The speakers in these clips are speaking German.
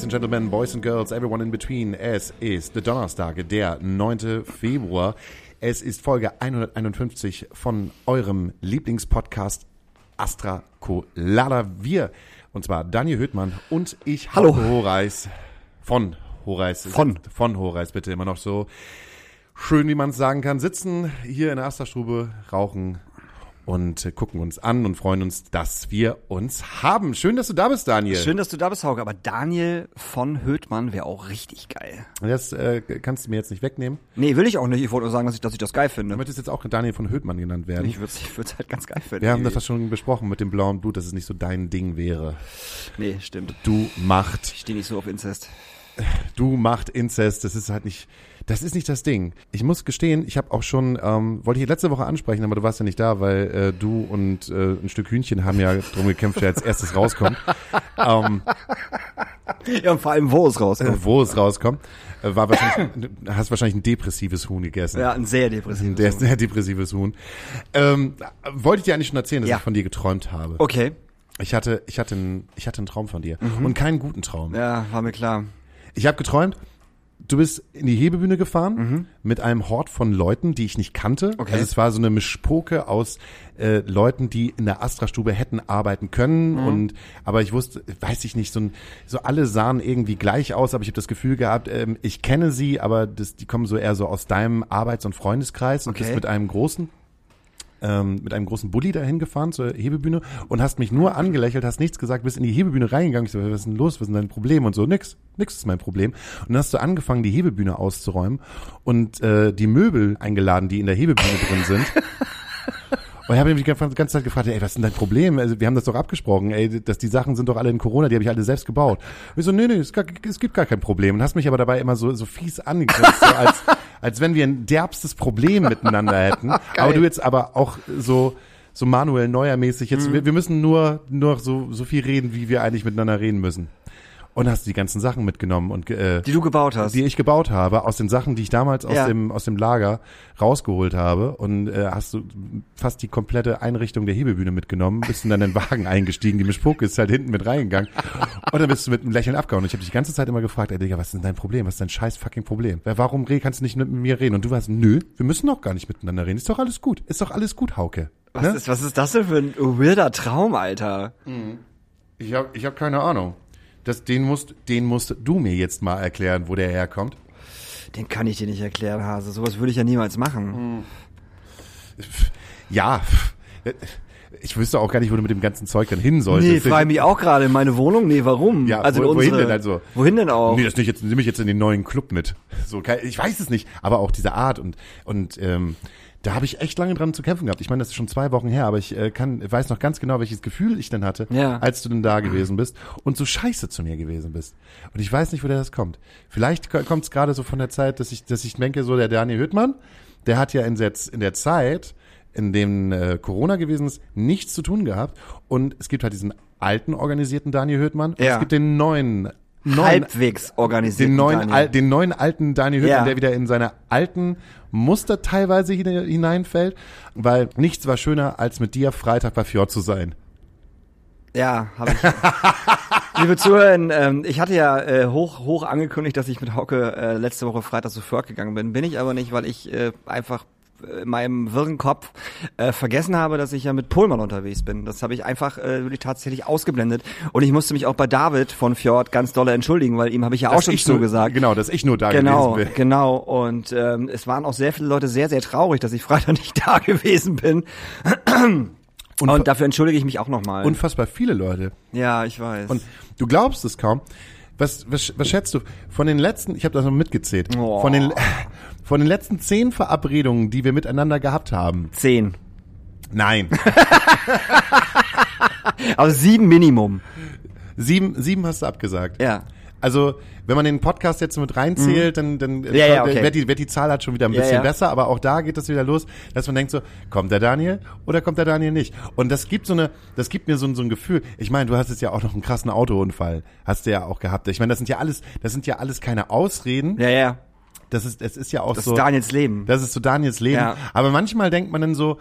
Ladies and Gentlemen, Boys and Girls, everyone in between. Es ist der Donnerstag, der 9. Februar. Es ist Folge 151 von eurem Lieblingspodcast Astra Colada. Wir, und zwar Daniel Höhtmann und ich, Hallo. Horeis von Horeis. Von. Von Horeis, bitte immer noch so schön, wie man es sagen kann, sitzen hier in der Astra-Stube, rauchen und äh, gucken uns an und freuen uns, dass wir uns haben. Schön, dass du da bist, Daniel. Schön, dass du da bist, Hauke. Aber Daniel von Höhtmann wäre auch richtig geil. Das äh, kannst du mir jetzt nicht wegnehmen. Nee, will ich auch nicht. Ich wollte nur sagen, dass ich, dass ich das geil finde. Du möchtest jetzt auch Daniel von Höhtmann genannt werden. Ich würde es halt ganz geil finden. wir haben das schon besprochen mit dem blauen Blut, dass es nicht so dein Ding wäre. Nee, stimmt. Du macht, Ich stehe nicht so auf Inzest. Du macht Inzest. Das ist halt nicht, das ist nicht das Ding. Ich muss gestehen, ich habe auch schon, ähm, wollte ich letzte Woche ansprechen, aber du warst ja nicht da, weil äh, du und äh, ein Stück Hühnchen haben ja drum gekämpft, wer als erstes rauskommt. ähm, Ja, und vor allem, wo es rauskommt. äh, wo es rauskommt, äh, war wahrscheinlich, hast wahrscheinlich ein depressives Huhn gegessen. Ja, ein sehr depressives. Der sehr depressives Huhn. Ähm, wollte ich dir eigentlich schon erzählen, dass Ja. ich von dir geträumt habe. Okay. Ich hatte, ich hatte, einen, ich hatte einen Traum von dir und keinen guten Traum. Ja, war mir klar. Ich habe geträumt, du bist in die Hebebühne gefahren mit einem Hort von Leuten, die ich nicht kannte. Okay. Also es war so eine Mischpoke aus äh, Leuten, die in der Astra-Stube hätten arbeiten können und aber ich wusste, weiß ich nicht, so, ein, so alle sahen irgendwie gleich aus, aber ich habe das Gefühl gehabt, ähm, ich kenne sie, aber das, die kommen so eher so aus deinem Arbeits- und Freundeskreis und Okay. bist mit einem großen ähm, mit einem großen Bulli dahin gefahren zur Hebebühne und hast mich nur angelächelt, hast nichts gesagt, bist in die Hebebühne reingegangen. Ich so, was ist denn los? Was ist denn dein Problem? Und so, nix, nix ist mein Problem. Und dann hast du angefangen, die Hebebühne auszuräumen und äh, die Möbel eingeladen, die in der Hebebühne drin sind. Und ich habe mich die ganze Zeit gefragt, ey, was ist denn dein Problem? Also, wir haben das doch abgesprochen, ey, dass die Sachen sind doch alle in Corona, die habe ich alle selbst gebaut. Und ich so, nee, nee, es, gibt gar kein Problem. Und hast mich aber dabei immer so, so fies angegrinst, so als, als wenn wir ein derbstes Problem miteinander hätten. aber du jetzt aber auch so, so Manuel Neuer-mäßig jetzt, wir, wir müssen nur, nur so, so viel reden, wie wir eigentlich miteinander reden müssen. Und hast die ganzen Sachen mitgenommen und äh, Die du gebaut hast. die ich gebaut habe, aus den Sachen, die ich damals aus Ja. dem aus dem Lager rausgeholt habe und äh, hast du fast die komplette Einrichtung der Hebebühne mitgenommen, bist in deinen Wagen eingestiegen, die Mischpuck ist halt hinten mit reingegangen und dann bist du mit einem Lächeln abgehauen. Und ich habe dich die ganze Zeit immer gefragt, ey Digga, was ist denn dein Problem? Was ist dein scheiß fucking Problem? Weil Warum Reh, kannst du nicht mit mir reden? Und du warst, nö, wir müssen doch gar nicht miteinander reden. Ist doch alles gut. Ist doch alles gut, Hauke. was, Ne? ist, was ist das denn für ein weirder Traum, Alter? Ich habe ich hab keine Ahnung. Das, den, musst, den musst du mir jetzt mal erklären, wo der herkommt. Den kann ich dir nicht erklären, Hase. Sowas würde ich ja niemals machen. Ja, ich wüsste auch gar nicht, wo du mit dem ganzen Zeug dann hin solltest. Nee, frage mich auch gerade in meine Wohnung. Nee, warum? Ja, also wo- in wohin unsere, denn also? Wohin denn auch? Nee, das nicht jetzt, nehme ich jetzt in den neuen Club mit. So, ich weiß es nicht, aber auch diese Art und und ähm, da habe ich echt lange dran zu kämpfen gehabt. Ich meine, das ist schon zwei Wochen her, aber ich äh, kann weiß noch ganz genau, welches Gefühl ich denn hatte, Ja. als du denn da gewesen bist und so scheiße zu mir gewesen bist. Und ich weiß nicht, woher das kommt. Vielleicht kommt es gerade so von der Zeit, dass ich dass ich denke, so der Daniel Hüttmann, der hat ja in der, in der Zeit in dem äh, Corona gewesen ist, nichts zu tun gehabt. Und es gibt halt diesen alten organisierten Daniel Hüttmann und Ja. es gibt den neuen, neuen Halbwegs organisiert. den neuen, al, den neuen alten Daniel Hüttmann, Ja. der wieder in seine alten Muster teilweise hine- hineinfällt, weil nichts war schöner, als mit dir Freitag bei Fjord zu sein. Ja, habe ich. Liebe Zuhörer, ähm, ich hatte ja äh, hoch, hoch angekündigt, dass ich mit Hauke äh, letzte Woche Freitag zu Förk gegangen bin. Bin ich aber nicht, weil ich äh, einfach in meinem wirren Kopf äh, vergessen habe, dass ich ja mit Pohlmann unterwegs bin. Das habe ich einfach äh, wirklich tatsächlich ausgeblendet. Und ich musste mich auch bei David von Fjord ganz doll entschuldigen, weil ihm habe ich ja auch Dass schon ich nur, zugesagt. Genau, dass ich nur da Genau, gewesen bin. genau. Und ähm, es waren auch sehr viele Leute sehr, sehr traurig, dass ich Freitag nicht da gewesen bin. Und, Und dafür entschuldige ich mich auch nochmal. unfassbar viele Leute. Ja, ich weiß. Und du glaubst es kaum. Was, was, was schätzt du? Von den letzten, ich habe das noch mitgezählt, Oh. von, den, von den letzten zehn Verabredungen, die wir miteinander gehabt haben. Zehn. Nein. Also sieben Minimum. sieben, sieben hast du abgesagt. Ja. Also, wenn man den Podcast jetzt mit reinzählt, dann, dann Mhm. Ja, ja, okay. wird, die, wird die Zahl halt schon wieder ein bisschen ja. besser, aber auch da geht es wieder los, dass man denkt so, kommt der Daniel oder kommt der Daniel nicht? Und das gibt so eine, das gibt mir so, ein- so ein Gefühl. Ich meine, du hast jetzt ja auch noch einen krassen Autounfall, hast du ja auch gehabt. Ich meine, das sind ja alles, das sind ja alles keine Ausreden. Ja, ja. Das ist, es ist ja auch Das so. ist Daniels Leben. Das ist so Daniels Leben. Aber manchmal denkt man dann so,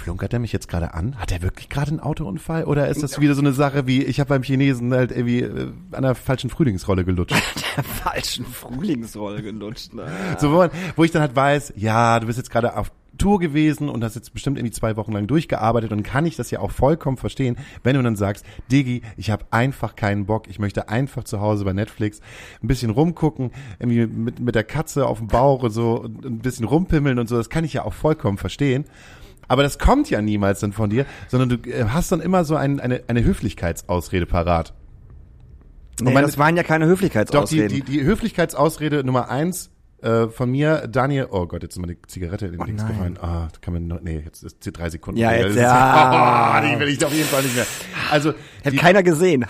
flunkert er mich jetzt gerade an? Hat er wirklich gerade einen Autounfall? Oder ist das wieder so eine Sache wie, ich habe beim Chinesen halt irgendwie äh, an der falschen Frühlingsrolle gelutscht? Der falschen Frühlingsrolle gelutscht. Ne? so, wo, man, wo ich dann halt weiß, ja, du bist jetzt gerade auf Tour gewesen und hast jetzt bestimmt irgendwie zwei Wochen lang durchgearbeitet und kann ich das ja auch vollkommen verstehen, wenn du dann sagst, Digi, ich habe einfach keinen Bock, ich möchte einfach zu Hause bei Netflix ein bisschen rumgucken, irgendwie mit, mit der Katze auf dem Bauch und so und ein bisschen rumpimmeln und so, das kann ich ja auch vollkommen verstehen. Aber das kommt ja niemals dann von dir, sondern du äh, hast dann immer so ein, eine, eine Höflichkeitsausrede parat. Nee, meine- das waren ja keine Doch, die, Höflichkeitsausreden. die, die Höflichkeitsausrede Nummer eins äh, von mir, Daniel, oh Gott, jetzt ist meine Zigarette in den Dings nein. gefallen. Ah, da kann man noch, nee, jetzt ist die drei Sekunden. Ja, jetzt, ja. Oh, die will ich auf jeden Fall nicht mehr. Also, Hat die, keiner gesehen.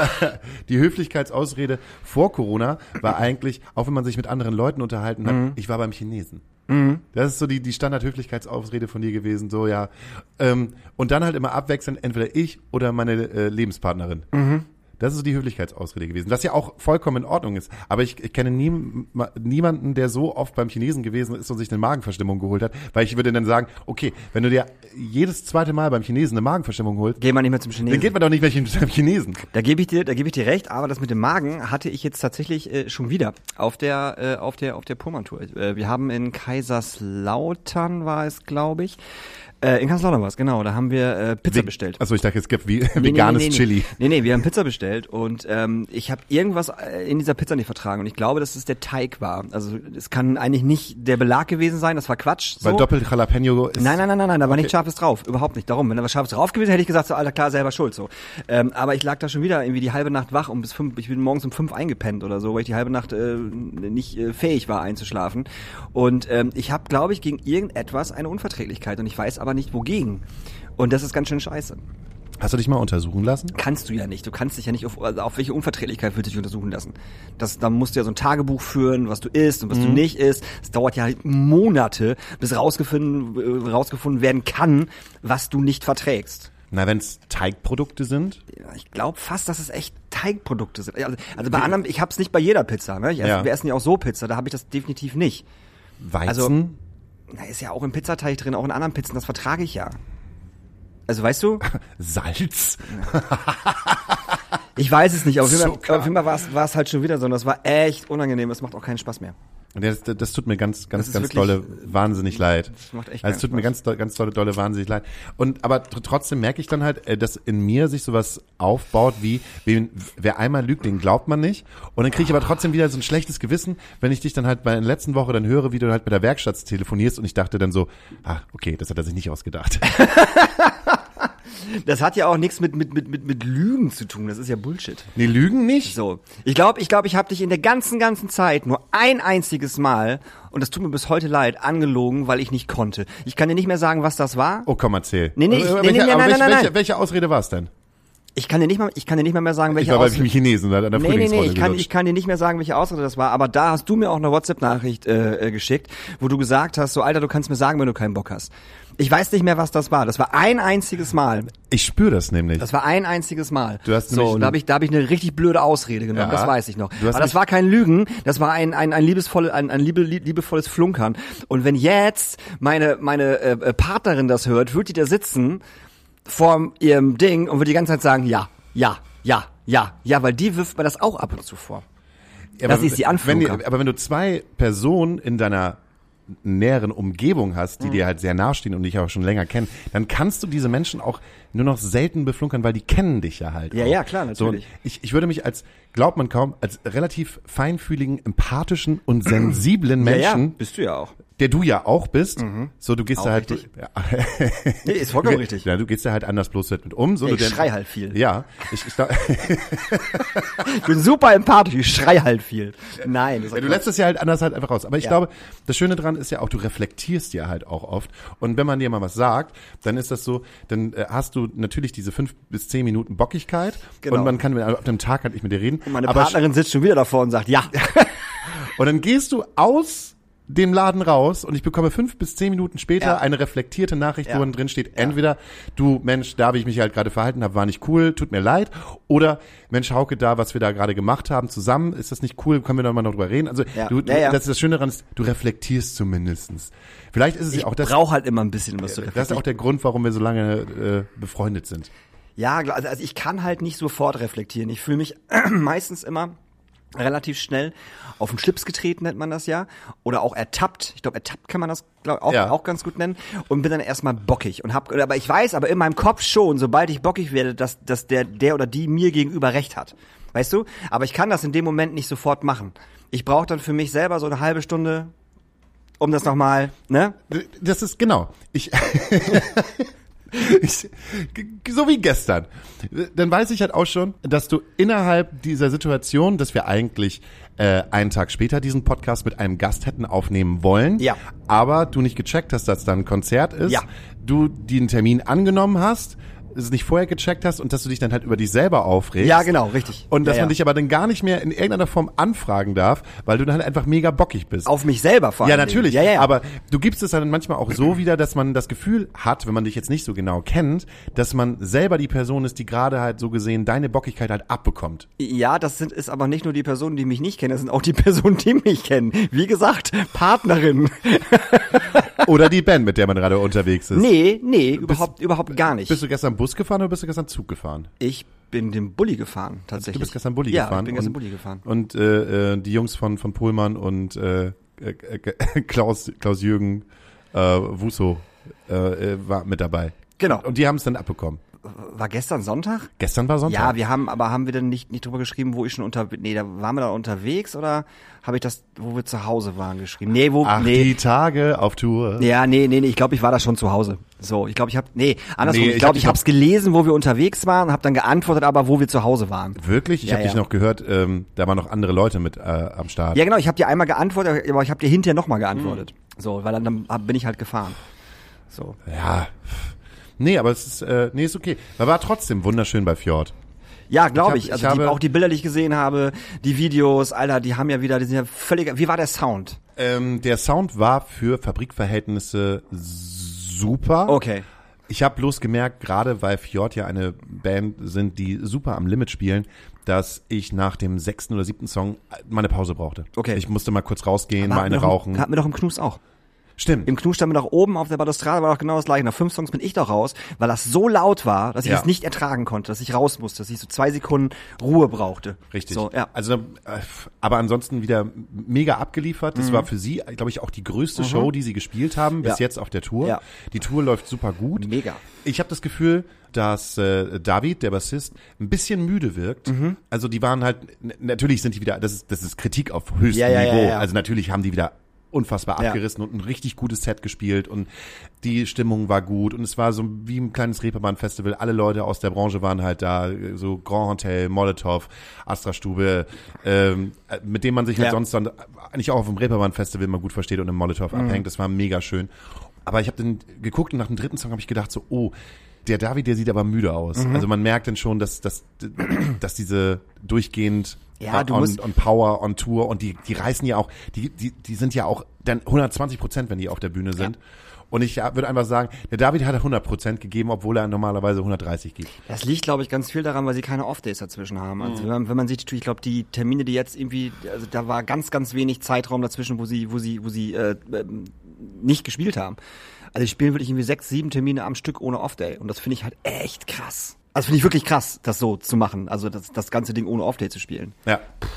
die Höflichkeitsausrede vor Corona war eigentlich, auch wenn man sich mit anderen Leuten unterhalten hat, ich war beim Chinesen. Das ist so die, die Standard-Höflichkeitsausrede von dir gewesen, so ja. Ähm, und dann halt immer abwechselnd, entweder ich oder meine äh, Lebenspartnerin. Das ist die Höflichkeitsausrede gewesen, was ja auch vollkommen in Ordnung ist. Aber ich, ich kenne nie, ma- niemanden, der so oft beim Chinesen gewesen ist und sich eine Magenverstimmung geholt hat, weil ich würde dann sagen, okay, wenn du dir jedes zweite Mal beim Chinesen eine Magenverstimmung holst, Geh mal nicht mehr zum dann Chinesen. geht man doch nicht mehr zum Chinesen. Da gebe ich dir, da gebe ich dir recht, aber das mit dem Magen hatte ich jetzt tatsächlich äh, schon wieder auf der äh, auf der auf der Pullman-Tour. Äh, wir haben in Kaiserslautern war es, glaube ich. Äh, in Kaiserslautern war es, genau. Da haben wir äh, Pizza bestellt. Also ich dachte, es gibt wie, Nee, veganes nee, nee, Chili. Nee, nee, wir haben Pizza bestellt und ähm, ich habe irgendwas äh, in dieser Pizza nicht vertragen und ich glaube, dass es der Teig war. Also es kann eigentlich nicht der Belag gewesen sein, das war Quatsch. So. Weil doppelt Jalapeno ist. Nein, nein, nein, nein, nein, da war nichts Scharfes drauf. Überhaupt nicht. Darum, wenn da was Scharfes drauf gewesen, hätte ich gesagt, so, Alter, klar, selber schuld, so. Ähm, aber ich lag da schon wieder irgendwie die halbe Nacht wach und bis fünf, ich bin morgens um fünf eingepennt oder so, weil ich die halbe Nacht äh, nicht äh, fähig war einzuschlafen. Und ähm, ich habe, glaube ich, gegen irgendetwas eine Unverträglichkeit und ich weiß aber nicht wogegen. Und das ist ganz schön scheiße. Hast du dich mal untersuchen lassen? Kannst du ja nicht. Du kannst dich ja nicht auf, also auf welche Unverträglichkeit willst du dich untersuchen lassen. Das, da musst du ja so ein Tagebuch führen, was du isst und was du nicht isst. Es dauert ja halt Monate, bis rausgefunden, äh, rausgefunden werden kann, was du nicht verträgst. Na, wenn es Teigprodukte sind. Ich glaube fast, dass es echt Teigprodukte sind. Also, also bei anderen, ich hab's nicht bei jeder Pizza. Ne? Ich Ja. Wir essen ja auch so Pizza, da habe ich das definitiv nicht. Weizen. Also- Da ist ja auch im Pizzateig drin, auch in anderen Pizzen, das vertrage ich ja. Also weißt du, Salz. ich weiß es nicht, aber auf jeden Fall, auf jeden Fall war es- war es halt schon wieder so und das war echt unangenehm, es macht auch keinen Spaß mehr. Und das, das tut mir ganz, ganz, ganz wirklich- dolle wahnsinnig leid. Das macht echt also es tut mir ganz, ganz dolle, dolle wahnsinnig leid. Und aber tr- trotzdem merke ich dann halt, äh, dass in mir sich sowas aufbaut wie, wen, wer einmal lügt, den glaubt man nicht. Und dann kriege ich aber trotzdem wieder so ein schlechtes Gewissen, wenn ich dich dann halt bei der letzten Woche dann höre, wie du halt mit der Werkstatt telefonierst und ich dachte dann so, ah, okay, das hat er sich nicht ausgedacht. Das hat ja auch nichts mit, mit, mit, mit, mit Lügen zu tun. Das ist ja Bullshit. Nee, lügen nicht? So. Ich glaube, ich glaube, ich habe dich in der ganzen, ganzen Zeit nur ein einziges Mal, und das tut mir bis heute leid, angelogen, weil ich nicht konnte. Ich kann dir nicht mehr sagen, was das war. Oh, komm, erzähl. Nee, nee, ich- Aber nee, nee, nee, nein, nein, nein, welche, welche Ausrede war es denn? Ich kann dir nicht mal, ich kann dir nicht mal mehr sagen, welche Ich war Ausrede- Chinesen, da hat an der Nee, nee, nee, ich kann, gelutscht. ich kann dir nicht mehr sagen, welche Ausrede das war, aber da hast du mir auch eine WhatsApp-Nachricht äh, äh, geschickt, wo du gesagt hast, so Alter, du kannst mir sagen, wenn du keinen Bock hast. Ich weiß nicht mehr, was das war. Das war ein einziges Mal. Ich spüre das nämlich. Das war ein einziges Mal. Du hast so, da habe ich, da habe ich eine richtig blöde Ausrede genommen. Ja. Das weiß ich noch. Aber das war kein Lügen. Das war ein ein ein liebesvolles ein, ein liebe, liebevolles Flunkern. Und wenn jetzt meine meine äh, Partnerin das hört, wird die da sitzen vor ihrem Ding und wird die ganze Zeit sagen, ja, ja, ja, ja, ja, weil die wirft mir das auch ab und zu vor. Ja, Das aber ist die die- aber wenn du zwei Personen in deiner näheren Umgebung hast, Mhm. die dir halt sehr nahestehen und dich auch schon länger kennen, dann kannst du diese Menschen auch nur noch selten beflunkern, weil die kennen dich ja halt. Ja, auch. ja, klar, So, natürlich. ich, ich würde mich als, glaubt man kaum, als relativ feinfühligen, empathischen und sensiblen Menschen, bist du ja auch. der du ja auch bist, so du gehst Auch da halt, richtig. ja, Nee, ist vollkommen richtig. ja, du gehst da halt anders bloß mit um. So, Ich du denn- schrei halt viel. Ja, ich, ich, Ich bin super empathisch, ich schrei halt viel. Nein, das ist Ja, du lässt es ja halt anders halt einfach raus. Aber ich Ja. glaube, das Schöne dran ist ja auch, du reflektierst ja halt auch oft. Und wenn man dir mal was sagt, dann ist das so, dann äh, hast du natürlich diese fünf bis zehn Minuten Bockigkeit. Genau. Und man kann mit, auf dem Tag halt nicht mit dir reden. Meine aber Partnerin sitzt schon wieder davor und sagt, ja. und dann gehst du aus dem Laden raus und ich bekomme fünf bis zehn Minuten später Ja. eine reflektierte Nachricht, Ja. wo drin steht, entweder du, Mensch, da wie ich mich halt gerade verhalten habe, war nicht cool, tut mir leid, oder Mensch, Hauke, da, was wir da gerade gemacht haben zusammen, ist das nicht cool, können wir da mal noch drüber reden? Also Ja. du, du das ist das Schöne daran, ist, du reflektierst zumindestens. Vielleicht ist es Ich ja auch das, brauche halt immer ein bisschen was zu das ist auch der Grund, warum wir so lange äh, befreundet sind. Ja, also also ich kann halt nicht sofort reflektieren. Ich fühle mich meistens immer relativ schnell auf den Schlips getreten, nennt man das ja. Oder auch ertappt. Ich glaube, ertappt kann man das glaub, auch, Ja. auch ganz gut nennen. Und bin dann erstmal bockig. Und hab, aber ich weiß aber in meinem Kopf schon, sobald ich bockig werde, dass, dass der, der oder die mir gegenüber recht hat. Weißt du? Aber ich kann das in dem Moment nicht sofort machen. Ich brauche dann für mich selber so eine halbe Stunde, um das nochmal, ne? Das ist genau. Ich, ich so wie gestern. Dann weiß ich halt auch schon, dass du innerhalb dieser Situation, dass wir eigentlich äh, einen Tag später diesen Podcast mit einem Gast hätten aufnehmen wollen, Ja. aber du nicht gecheckt hast, dass da ein Konzert ist, Ja. du den Termin angenommen hast, es nicht vorher gecheckt hast und dass du dich dann halt über dich selber aufregst. Ja, genau, richtig. Und dass Ja, man ja. dich aber dann gar nicht mehr in irgendeiner Form anfragen darf, weil du dann halt einfach mega bockig bist. Auf mich selber vor Ja, allen natürlich. Ja, ja, ja. Aber du gibst es dann manchmal auch so wieder, dass man das Gefühl hat, wenn man dich jetzt nicht so genau kennt, dass man selber die Person ist, die gerade halt so gesehen deine Bockigkeit halt abbekommt. Ja, das sind, ist aber nicht nur die Personen, die mich nicht kennen, das sind auch die Personen, die mich kennen. Wie gesagt, Partnerin. Oder die Band, mit der man gerade unterwegs ist. Nee, nee, überhaupt, überhaupt gar nicht. Bist du gestern Bus gefahren oder bist du gestern Zug gefahren? ich bin den Bulli gefahren, tatsächlich. Du bist gestern Bulli ja, gefahren. ich bin gestern und, Bulli gefahren. Und äh, äh, die Jungs von, von Pohlmann und äh, äh, äh, Klaus, Klaus Jürgen äh, Wusso äh, äh, war mit dabei. Genau. Und die haben es dann abbekommen. War gestern Sonntag? Gestern war Sonntag. Ja, wir haben, aber haben wir denn nicht, nicht drüber geschrieben, wo ich schon unter, nee, da waren wir da unterwegs oder habe ich das, wo wir zu Hause waren, geschrieben? Nee, wo, Ach, nee. die Tage auf Tour. Ja, nee, nee, nee, ich glaube, ich war da schon zu Hause. So, ich glaube, ich habe nee, andersrum, Nee, ich glaube, ich ich habe es gelesen, wo wir unterwegs waren, habe dann geantwortet, aber wo wir zu Hause waren. Wirklich? Ich Ja, habe dich ja. noch gehört, ähm, da waren noch andere Leute mit äh, am Start. Ja, genau, ich habe dir einmal geantwortet, aber ich habe dir hinterher nochmal geantwortet. Hm. So, weil dann, dann bin ich halt gefahren. So. Ja. Nee, aber es ist, äh, nee, ist okay. Aber war trotzdem wunderschön bei Fjord. Ja, glaube Ich ich. hab- Also ich die, habe- auch die Bilder, die ich gesehen habe, die Videos, Alter, die haben ja wieder, die sind ja völlig. Wie war der Sound? Ähm, der Sound war für Fabrikverhältnisse super. Okay. Ich habe bloß gemerkt, gerade weil Fjord ja eine Band sind, die super am Limit spielen, dass ich nach dem sechsten oder siebten Song mal eine Pause brauchte. Okay. Ich musste mal kurz rausgehen, mal eine rauchen. Hatten wir doch im Knus auch. Stimmt. Im Knus standen wir doch oben auf der Balustrade, war doch genau das gleiche. Nach fünf Songs bin ich doch raus, weil das so laut war, dass ich Ja. es nicht ertragen konnte, dass ich raus musste, dass ich so zwei Sekunden Ruhe brauchte. Richtig. So, ja. Also, äh, aber ansonsten wieder mega abgeliefert. Das war für sie, glaube ich, auch die größte Show, die sie gespielt haben bis Mhm. Ja. jetzt auf der Tour. Ja. Die Tour läuft super gut. Mega. Ich habe das Gefühl, dass äh, David, der Bassist, ein bisschen müde wirkt. Mhm. Also die waren halt, natürlich sind die wieder, das ist, das ist Kritik auf höchstem Ja, ja, ja, Niveau. ja. Also natürlich haben die wieder unfassbar Ja. abgerissen und ein richtig gutes Set gespielt und die Stimmung war gut und es war so wie ein kleines Reeperbahn-Festival. Alle Leute aus der Branche waren halt da, so Grand Hotel, Molotow, Astra Stube, ähm, mit dem man sich halt Ja. sonst dann eigentlich auch auf dem Reeperbahn-Festival mal gut versteht und im Molotow Mhm. abhängt. Das war mega schön. Aber ich habe dann geguckt und nach dem dritten Song habe ich gedacht so, oh, der David, der sieht aber müde aus. Mhm. Also man merkt dann schon, dass, dass, dass diese durchgehend Ja, du on, musst- on Power, on Tour und die, die reißen ja auch, die, die, die sind ja auch dann 120 Prozent, wenn die auf der Bühne sind. Und ich ja, würde einfach sagen, der David hat 100 Prozent gegeben, obwohl er normalerweise 130 gibt. Das liegt, glaube ich, ganz viel daran, weil sie keine Off-Days dazwischen haben. Also wenn, man, wenn man sieht, ich glaube, die Termine, die jetzt irgendwie, also da war ganz, ganz wenig Zeitraum dazwischen, wo sie, wo sie, wo sie äh, ähm, nicht gespielt haben. Also die spielen wirklich irgendwie sechs, sieben Termine am Stück ohne Off-Day. Und das finde ich halt echt krass. Also finde ich wirklich krass, das so zu machen. Also das, das ganze Ding ohne Off-Day zu spielen. Ja. Das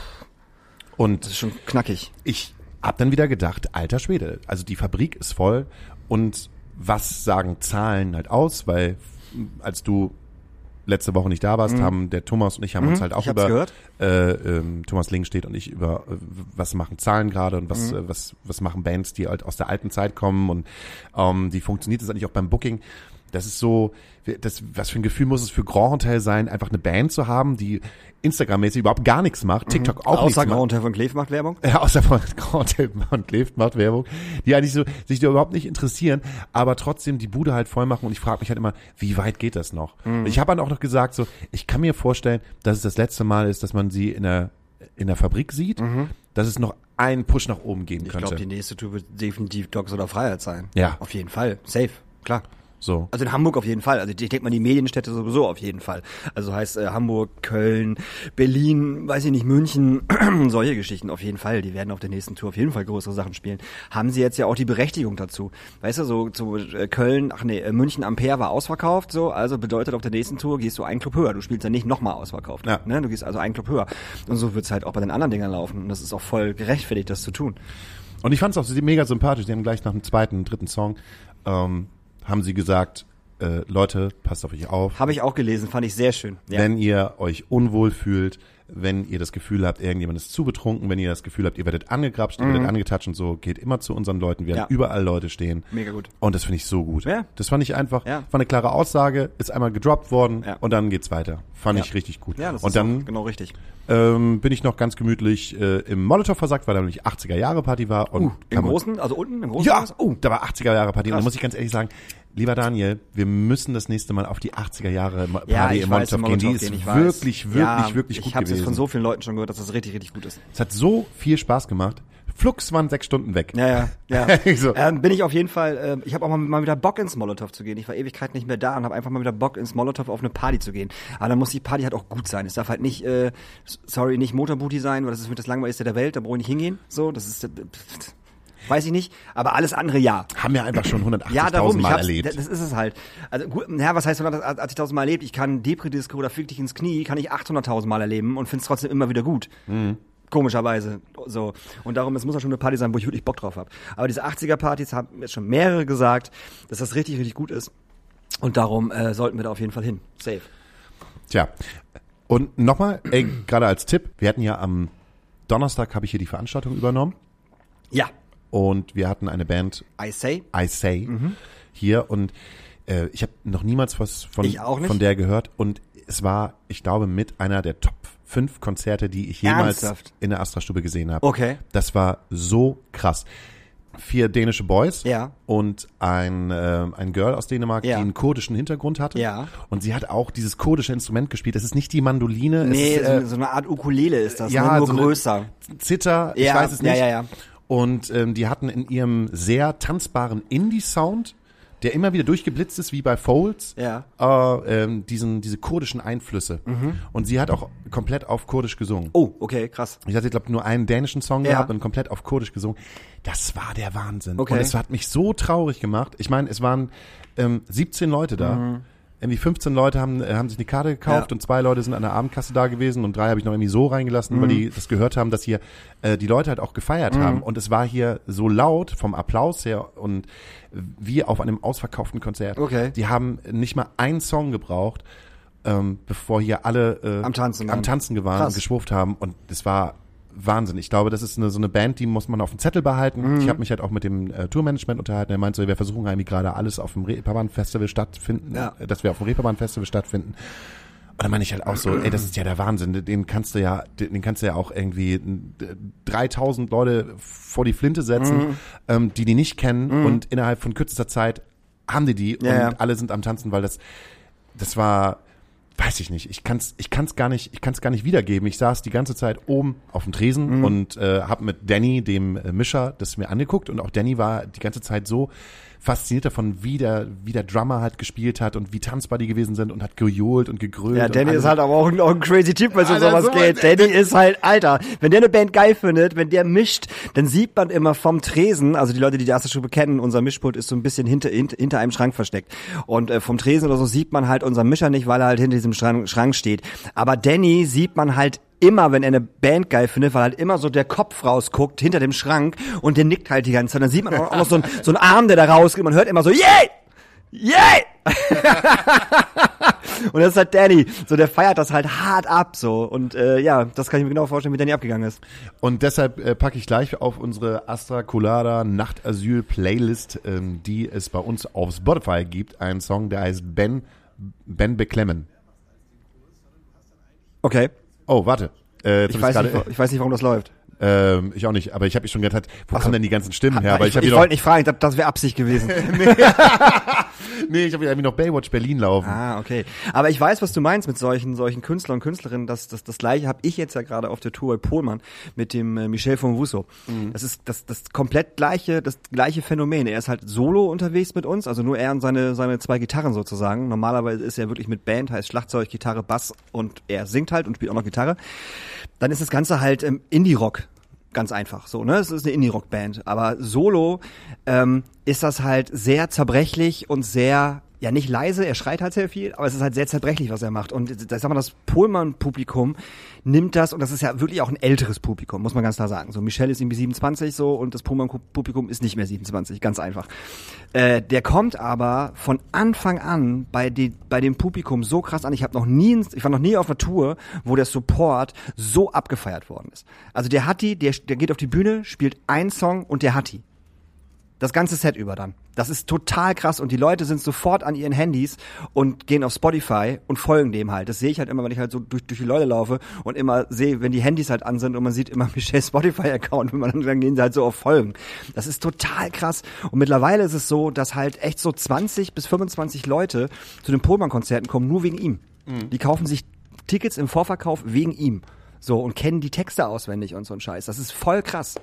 Und ist schon knackig. ich hab dann wieder gedacht, alter Schwede, also die Fabrik ist voll und was sagen Zahlen halt aus, weil als du letzte Woche nicht da warst, haben der Thomas und ich haben uns halt auch Mhm. ich über. Äh, ähm, Thomas Ling steht und ich über äh, was machen Zahlen gerade und Mhm. was äh, was was machen Bands, die halt aus der alten Zeit kommen und ähm, wie funktioniert das eigentlich auch beim Booking? Das ist so, das, was für ein Gefühl muss es für Grand Hotel sein, einfach eine Band zu haben, die Instagram-mäßig überhaupt gar nichts macht, TikTok auch Mhm. Außer nichts macht. Grand Hotel von Kleef macht Werbung. Ja, außer von Grand Hotel und Kleft macht Werbung, die eigentlich so sich da überhaupt nicht interessieren, aber trotzdem die Bude halt voll machen und ich frage mich halt immer, wie weit geht das noch? Mhm. Ich habe dann auch noch gesagt, so, ich kann mir vorstellen, dass es das letzte Mal ist, dass man sie in der in der Fabrik sieht, Mhm. dass es noch einen Push nach oben geben Ich könnte. glaube, die nächste Tour wird definitiv Dogs oder Freiheit sein. Ja. Auf jeden Fall. Safe. Klar. So. Also in Hamburg auf jeden Fall. Also ich denke mal, die Medienstädte sowieso auf jeden Fall. Also heißt äh, Hamburg, Köln, Berlin, weiß ich nicht, München, solche Geschichten auf jeden Fall. Die werden auf der nächsten Tour auf jeden Fall größere Sachen spielen. Haben sie jetzt ja auch die Berechtigung dazu. Weißt du, so zu äh, Köln, ach nee, äh, München Ampere war ausverkauft, so, also bedeutet auf der nächsten Tour gehst du einen Club höher. Du spielst ja nicht nochmal ausverkauft. Ja. Ne? Du gehst also einen Club höher. Und so wird's halt auch bei den anderen Dingern laufen. Und das ist auch voll gerechtfertigt, das zu tun. Und ich fand es auch mega sympathisch. Die haben gleich nach dem zweiten, dritten Song, ähm, haben sie gesagt, äh, Leute, passt auf euch auf. Habe ich auch gelesen, fand ich sehr schön. Ja. Wenn ihr euch unwohl fühlt, wenn ihr das Gefühl habt, irgendjemand ist zu betrunken, wenn ihr das Gefühl habt, ihr werdet angegrapscht, ihr werdet angetatscht und so, geht immer zu unseren Leuten. Wir Mhm. Ja. haben überall Leute stehen. Mega gut. Und das finde ich so gut. Ja. Das fand ich einfach, Ja. war eine klare Aussage, ist einmal gedroppt worden Ja. und dann geht's weiter. Fand ich richtig gut. Ja, das und ist dann genau richtig. ähm, bin ich noch ganz gemütlich äh, im Molotow versagt, weil da nämlich 80er Jahre Party war. Und Uh, Im großen, also unten im großen Ja, oh, da war 80er Jahre Party. Und da muss ich ganz ehrlich sagen, lieber Daniel, wir müssen das nächste Mal auf die 80er Jahre Party Ja, ich im im gehen. Die ist ich wirklich, wirklich, ja, wirklich ich gut habe jetzt gewesen. von so vielen Leuten schon gehört, dass das richtig, richtig gut ist. es hat so viel Spaß gemacht. Flux waren sechs Stunden weg. Ja, ja, ja. So. ähm, bin ich auf jeden Fall, ähm, ich habe auch mal, mal wieder Bock ins Molotow zu gehen. Ich war Ewigkeit nicht mehr da und habe einfach mal wieder Bock ins Molotow auf eine Party zu gehen. Aber dann muss die Party halt auch gut sein. Es darf halt nicht, äh, sorry, nicht Motorbooty sein, weil das ist mit das langweiligste der Welt, da brauche ich nicht hingehen. So, das ist, äh, weiß ich nicht. Aber alles andere ja. Haben wir einfach schon 180.000 Ja, darum, Mal erlebt. das ist es halt. Also gut, ja, was heißt 180.000 Mal erlebt? Ich kann Depri-Disco oder Fick dich ins Knie, kann ich 800.000 Mal erleben und find's trotzdem immer wieder gut. Komischerweise. So. Und darum, es muss auch schon eine Party sein, wo ich wirklich Bock drauf habe. Aber diese 80er-Partys haben jetzt schon mehrere gesagt, dass das richtig, richtig gut ist. Und darum äh, sollten wir da auf jeden Fall hin. Safe. Tja. Und nochmal, gerade als Tipp, wir hatten ja am Donnerstag habe ich hier die Veranstaltung übernommen Ja. Und wir hatten eine Band I say. I Say Mhm. hier und äh, ich habe noch niemals was von, von der gehört und es war, ich glaube, mit einer der Top fünf Konzerte, die ich jemals Ernsthaft? in der Astra-Stube gesehen habe. Okay. Das war so krass. Vier dänische Boys Ja. und ein, äh, ein Girl aus Dänemark, Ja. die einen kurdischen Hintergrund hatte. Ja. Und sie hat auch dieses kurdische Instrument gespielt. Das ist nicht die Mandoline, Nee, es ist so, äh, so eine Art Ukulele ist das, ja, ne? nur so größer. Zither, ich Ja, weiß es ja, nicht. ja, ja. Und ähm, die hatten in ihrem sehr tanzbaren Indie-Sound, der immer wieder durchgeblitzt ist, wie bei Folds, Ja. äh, ähm, diesen, diese kurdischen Einflüsse. Und sie hat auch komplett auf Kurdisch gesungen. Oh, okay, krass. Ich hatte, glaube nur einen dänischen Song Ja. gehabt und komplett auf Kurdisch gesungen. Das war der Wahnsinn. Okay. Und es hat mich so traurig gemacht. Ich meine, es waren ähm, 17 Leute da. Irgendwie 15 Leute haben, äh, haben sich eine Karte gekauft Mhm. Ja. und zwei Leute sind an der Abendkasse da gewesen und drei habe ich noch irgendwie so reingelassen, Mhm. weil die das gehört haben, dass hier äh, die Leute halt auch gefeiert haben. Und es war hier so laut vom Applaus her und wie auf einem ausverkauften Konzert. Okay. Die haben nicht mal einen Song gebraucht, ähm, bevor hier alle äh, Am Tanzen am. Tanzen waren und geschwurft haben. Und das war Wahnsinn. Ich glaube, das ist eine, so eine Band, die muss man auf dem Zettel behalten. Mhm. Ich habe mich halt auch mit dem äh, Tourmanagement unterhalten. Er meinte, so, wir versuchen irgendwie gerade alles auf dem Reeperbahn-Festival stattfinden, Ja. äh, dass wir auf dem Reeperbahn-Festival stattfinden. Und dann meine ich halt auch so, ey, das ist ja der Wahnsinn. Den kannst du ja, den kannst du ja auch irgendwie äh, 3000 Leute vor die Flinte setzen, Mhm. ähm, die die nicht kennen und innerhalb von kürzester Zeit haben die die Ja, und ja. alle sind am Tanzen, weil das, das war, weiß ich nicht. Ich kann's, ich kann's gar nicht, ich kann's gar nicht wiedergeben. Ich saß die ganze Zeit oben auf dem Tresen Mhm. und äh, habe mit Danny, dem äh, Mischer, das mir angeguckt und auch Danny war die ganze Zeit so fasziniert davon, wie der, wie der Drummer halt gespielt hat und wie tanzbar die gewesen sind und hat gejohlt und gegrölt. Ja, Danny ist halt aber auch ein, auch ein crazy Typ, wenn es um sowas so geht. Danny ist halt, Alter, wenn der eine Band geil findet, wenn der mischt, dann sieht man immer vom Tresen, also die Leute, die die erste Stube kennen, unser Mischpult ist so ein bisschen hinter, hinter, hinter einem Schrank versteckt. Und äh, vom Tresen oder so sieht man halt unseren Mischer nicht, weil er halt hinter diesem Schrank, Schrank steht. Aber Danny sieht man halt immer, wenn er eine Band geil findet, weil halt immer so der Kopf rausguckt hinter dem Schrank und der nickt halt die ganze Zeit. Dann sieht man auch noch so, ein, so einen Arm, der da rausgeht. Man hört immer so, yay! Yay! Und das ist halt Danny. So, der feiert das halt hart ab, so. Und äh, ja, das kann ich mir genau vorstellen, wie Danny abgegangen ist. Und deshalb äh, packe ich gleich auf unsere Astra Colada Nachtasyl Playlist, ähm, die es bei uns auf Spotify gibt, einen Song, der heißt Ben, Ben Beklemmen. Okay. Oh, warte. Äh, Ich weiß, nicht, ich weiß nicht, warum das läuft. Ähm, ich auch nicht, aber ich habe mich schon gedacht, wo kommen denn die ganzen Stimmen her? Aber ich ich, ich, wollte nicht fragen, das, das wäre Absicht gewesen. nee, ich habe irgendwie noch Baywatch Berlin laufen. Ah, okay. Aber ich weiß, was du meinst mit solchen solchen Künstlern und Künstlerinnen. Das, das, das gleiche habe ich jetzt ja gerade auf der Tour bei Pohlmann mit dem äh, Michel von Wusso. Das ist das, das komplett gleiche, das gleiche Phänomen. Er ist halt solo unterwegs mit uns, also nur er und seine, seine zwei Gitarren sozusagen. Normalerweise ist er wirklich mit Band, heißt Schlagzeug, Gitarre, Bass und er singt halt und spielt auch noch Gitarre. Dann ist das Ganze halt ähm, Indie-Rock. Ganz einfach so, ne? Es ist eine Indie-Rock-Band. Aber solo ähm, ist das halt sehr zerbrechlich und sehr, ja nicht leise, er schreit halt sehr viel, aber es ist halt sehr zerbrechlich, was er macht. Und das, sag mal, das Pohlmann-Publikum nimmt das, und das ist ja wirklich auch ein älteres Publikum, muss man ganz klar sagen. So, Michelle ist irgendwie 27 so und das Pohlmann-Publikum ist nicht mehr 27, ganz einfach. Äh, der kommt aber von Anfang an bei, die, bei dem Publikum so krass an. Ich habe noch nie, ich war noch nie auf einer Tour, wo der Support so abgefeiert worden ist. Also der Hatti, der, der geht auf die Bühne, spielt einen Song und der Hatti. Das ganze Set über dann. Das ist total krass und die Leute sind sofort an ihren Handys und gehen auf Spotify und folgen dem halt. Das sehe ich halt immer, wenn ich halt so durch, durch die Leute laufe und immer sehe, wenn die Handys halt an sind und man sieht immer Michelle Spotify-Account, wenn man dann, dann gehen sie halt so auf Folgen. Das ist total krass. Und mittlerweile ist es so, dass halt echt so 20 bis 25 Leute zu den Pohlmann-Konzerten kommen, nur wegen ihm. Die kaufen sich Tickets im Vorverkauf wegen ihm. So, und kennen die Texte auswendig und so ein Scheiß. Das ist voll krass.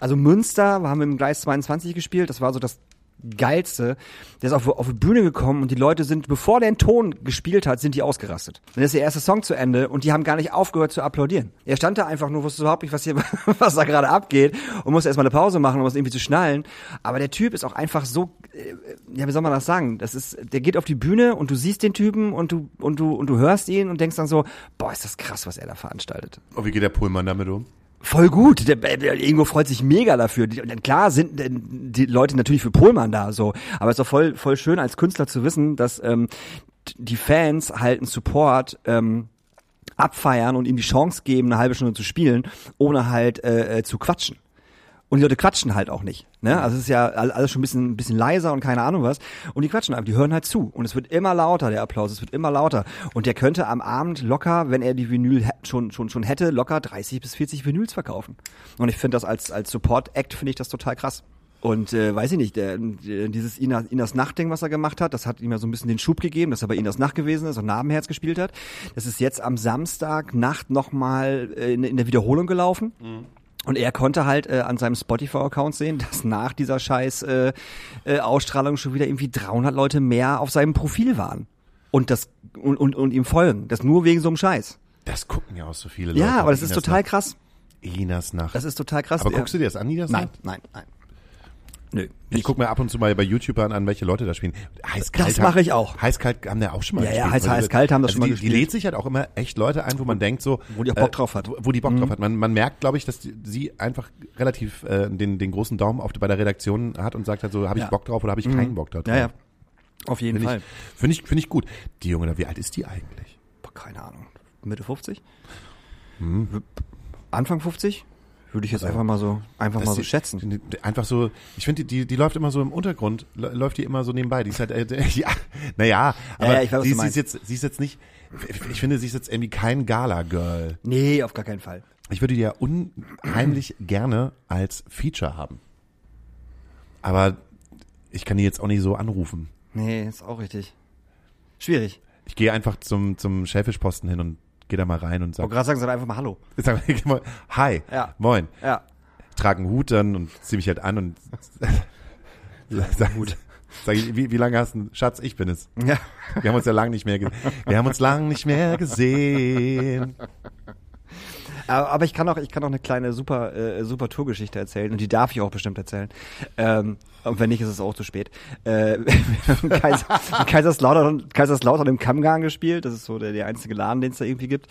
Also Münster, wir haben im Gleis 22 gespielt, das war so das geilste. Der ist auf, auf die Bühne gekommen und die Leute sind, bevor der einen Ton gespielt hat, sind die ausgerastet. Dann ist der erste Song zu Ende und die haben gar nicht aufgehört zu applaudieren. Er stand da einfach nur, wusste überhaupt nicht, was hier, was da gerade abgeht und musste erstmal eine Pause machen, um es irgendwie zu schnallen. Aber der Typ ist auch einfach so, äh, ja, wie soll man das sagen? Das ist, der geht auf die Bühne und du siehst den Typen und du, und du, und du hörst ihn und denkst dann so, boah, ist das krass, was er da veranstaltet Und wie geht der Pullmann damit um? Voll gut. Der, der Ingo freut sich mega dafür. Die, klar sind die Leute natürlich für Pohlmann da so, aber es ist doch voll voll schön als Künstler zu wissen, dass ähm, die Fans halt einen Support ähm, abfeiern und ihm die Chance geben, eine halbe Stunde zu spielen, ohne halt äh, äh, zu quatschen. Und die Leute quatschen halt auch nicht. Ne? Also es ist ja all- alles schon ein bisschen, ein bisschen leiser und keine Ahnung was. Und die quatschen einfach, die hören halt zu. Und es wird immer lauter, der Applaus, es wird immer lauter. Und der könnte am Abend locker, wenn er die Vinyl schon, schon, schon hätte, locker 30 bis 40 Vinyls verkaufen. Und ich finde das als, als Support-Act finde ich das total krass. Und äh, weiß ich nicht, der, der, dieses Inas, Inas Nacht-Ding, was er gemacht hat, das hat ihm ja so ein bisschen den Schub gegeben, dass er bei Inas Nacht gewesen ist und Narbenherz gespielt hat. Das ist jetzt am Samstag Nacht nochmal äh, in, in der Wiederholung gelaufen. Und er konnte halt äh, an seinem Spotify-Account sehen, dass nach dieser scheiß äh, äh, Ausstrahlung schon wieder irgendwie 300 Leute mehr auf seinem Profil waren. Und das und, und, und ihm folgen. Das nur wegen so einem Scheiß. Das gucken ja auch so viele Leute. Ja, aber das ist Inas total Nacht. krass. Inas Nacht. Das ist total krass. aber Der- guckst du dir das an, Inas Nein, Nacht? nein, nein. Nö. Ich guck mir ab und zu mal bei YouTubern an, welche Leute da spielen. Heiß-kalt Das mache ich auch. Heiß-kalt haben der auch schon mal Ja, ja, gespielt. Heiß- Also, Heiß-kalt haben das schon mal die, gespielt. Die lädt sich halt auch immer echt Leute ein, wo man denkt so... Wo die auch Bock drauf hat. Mhm. Wo, die Bock drauf hat. Man, man merkt, glaube ich, dass die, sie einfach relativ äh, den, den großen Daumen auf, bei der Redaktion hat und sagt halt so, habe ich Ja. Mhm. Bock drauf oder habe ich keinen Bock drauf. Ja, ja. Auf jeden Finde Fall. finde ich, finde ich gut. Die Junge da, wie alt ist die eigentlich? Boah, keine Ahnung. Mitte 50? Hm. Anfang 50? Würde ich jetzt einfach mal so, einfach mal so die- schätzen. die- die- Einfach so, ich finde, die, die, die läuft immer so im Untergrund, lä- läuft die immer so nebenbei. Die ist halt, äh, ja, naja, aber ja, ich weiß, was sie, ist jetzt, sie ist jetzt nicht, ich finde, sie ist jetzt irgendwie kein Gala-Girl. Nee, auf gar keinen Fall. Ich würde die ja unheimlich gerne als Feature haben. Aber ich kann die jetzt auch nicht so anrufen. Nee, ist auch richtig. Schwierig. Ich gehe einfach zum, zum Schellfischposten hin und gehe da mal rein und Ich sag, wollte gerade sagen, sag einfach mal Hallo. sag mal, hi, Ja. moin. Ja. Trage einen Hut dann und zieh mich halt an und sag, Hut. Sag ich, wie, wie lange hast du, Schatz, ich bin es. Ja. Wir haben uns ja lange nicht mehr, ge wir haben uns lange nicht mehr gesehen. Aber, aber ich kann auch, ich kann auch eine kleine super, äh, super Tourgeschichte erzählen und die darf ich auch bestimmt erzählen. Ähm, und wenn nicht, ist es auch zu spät. Äh, wir haben in Kaiser, Kaiserslautern, Kaiserslautern im Kammgarn gespielt. Das ist so der, der einzige Laden, den es da irgendwie gibt.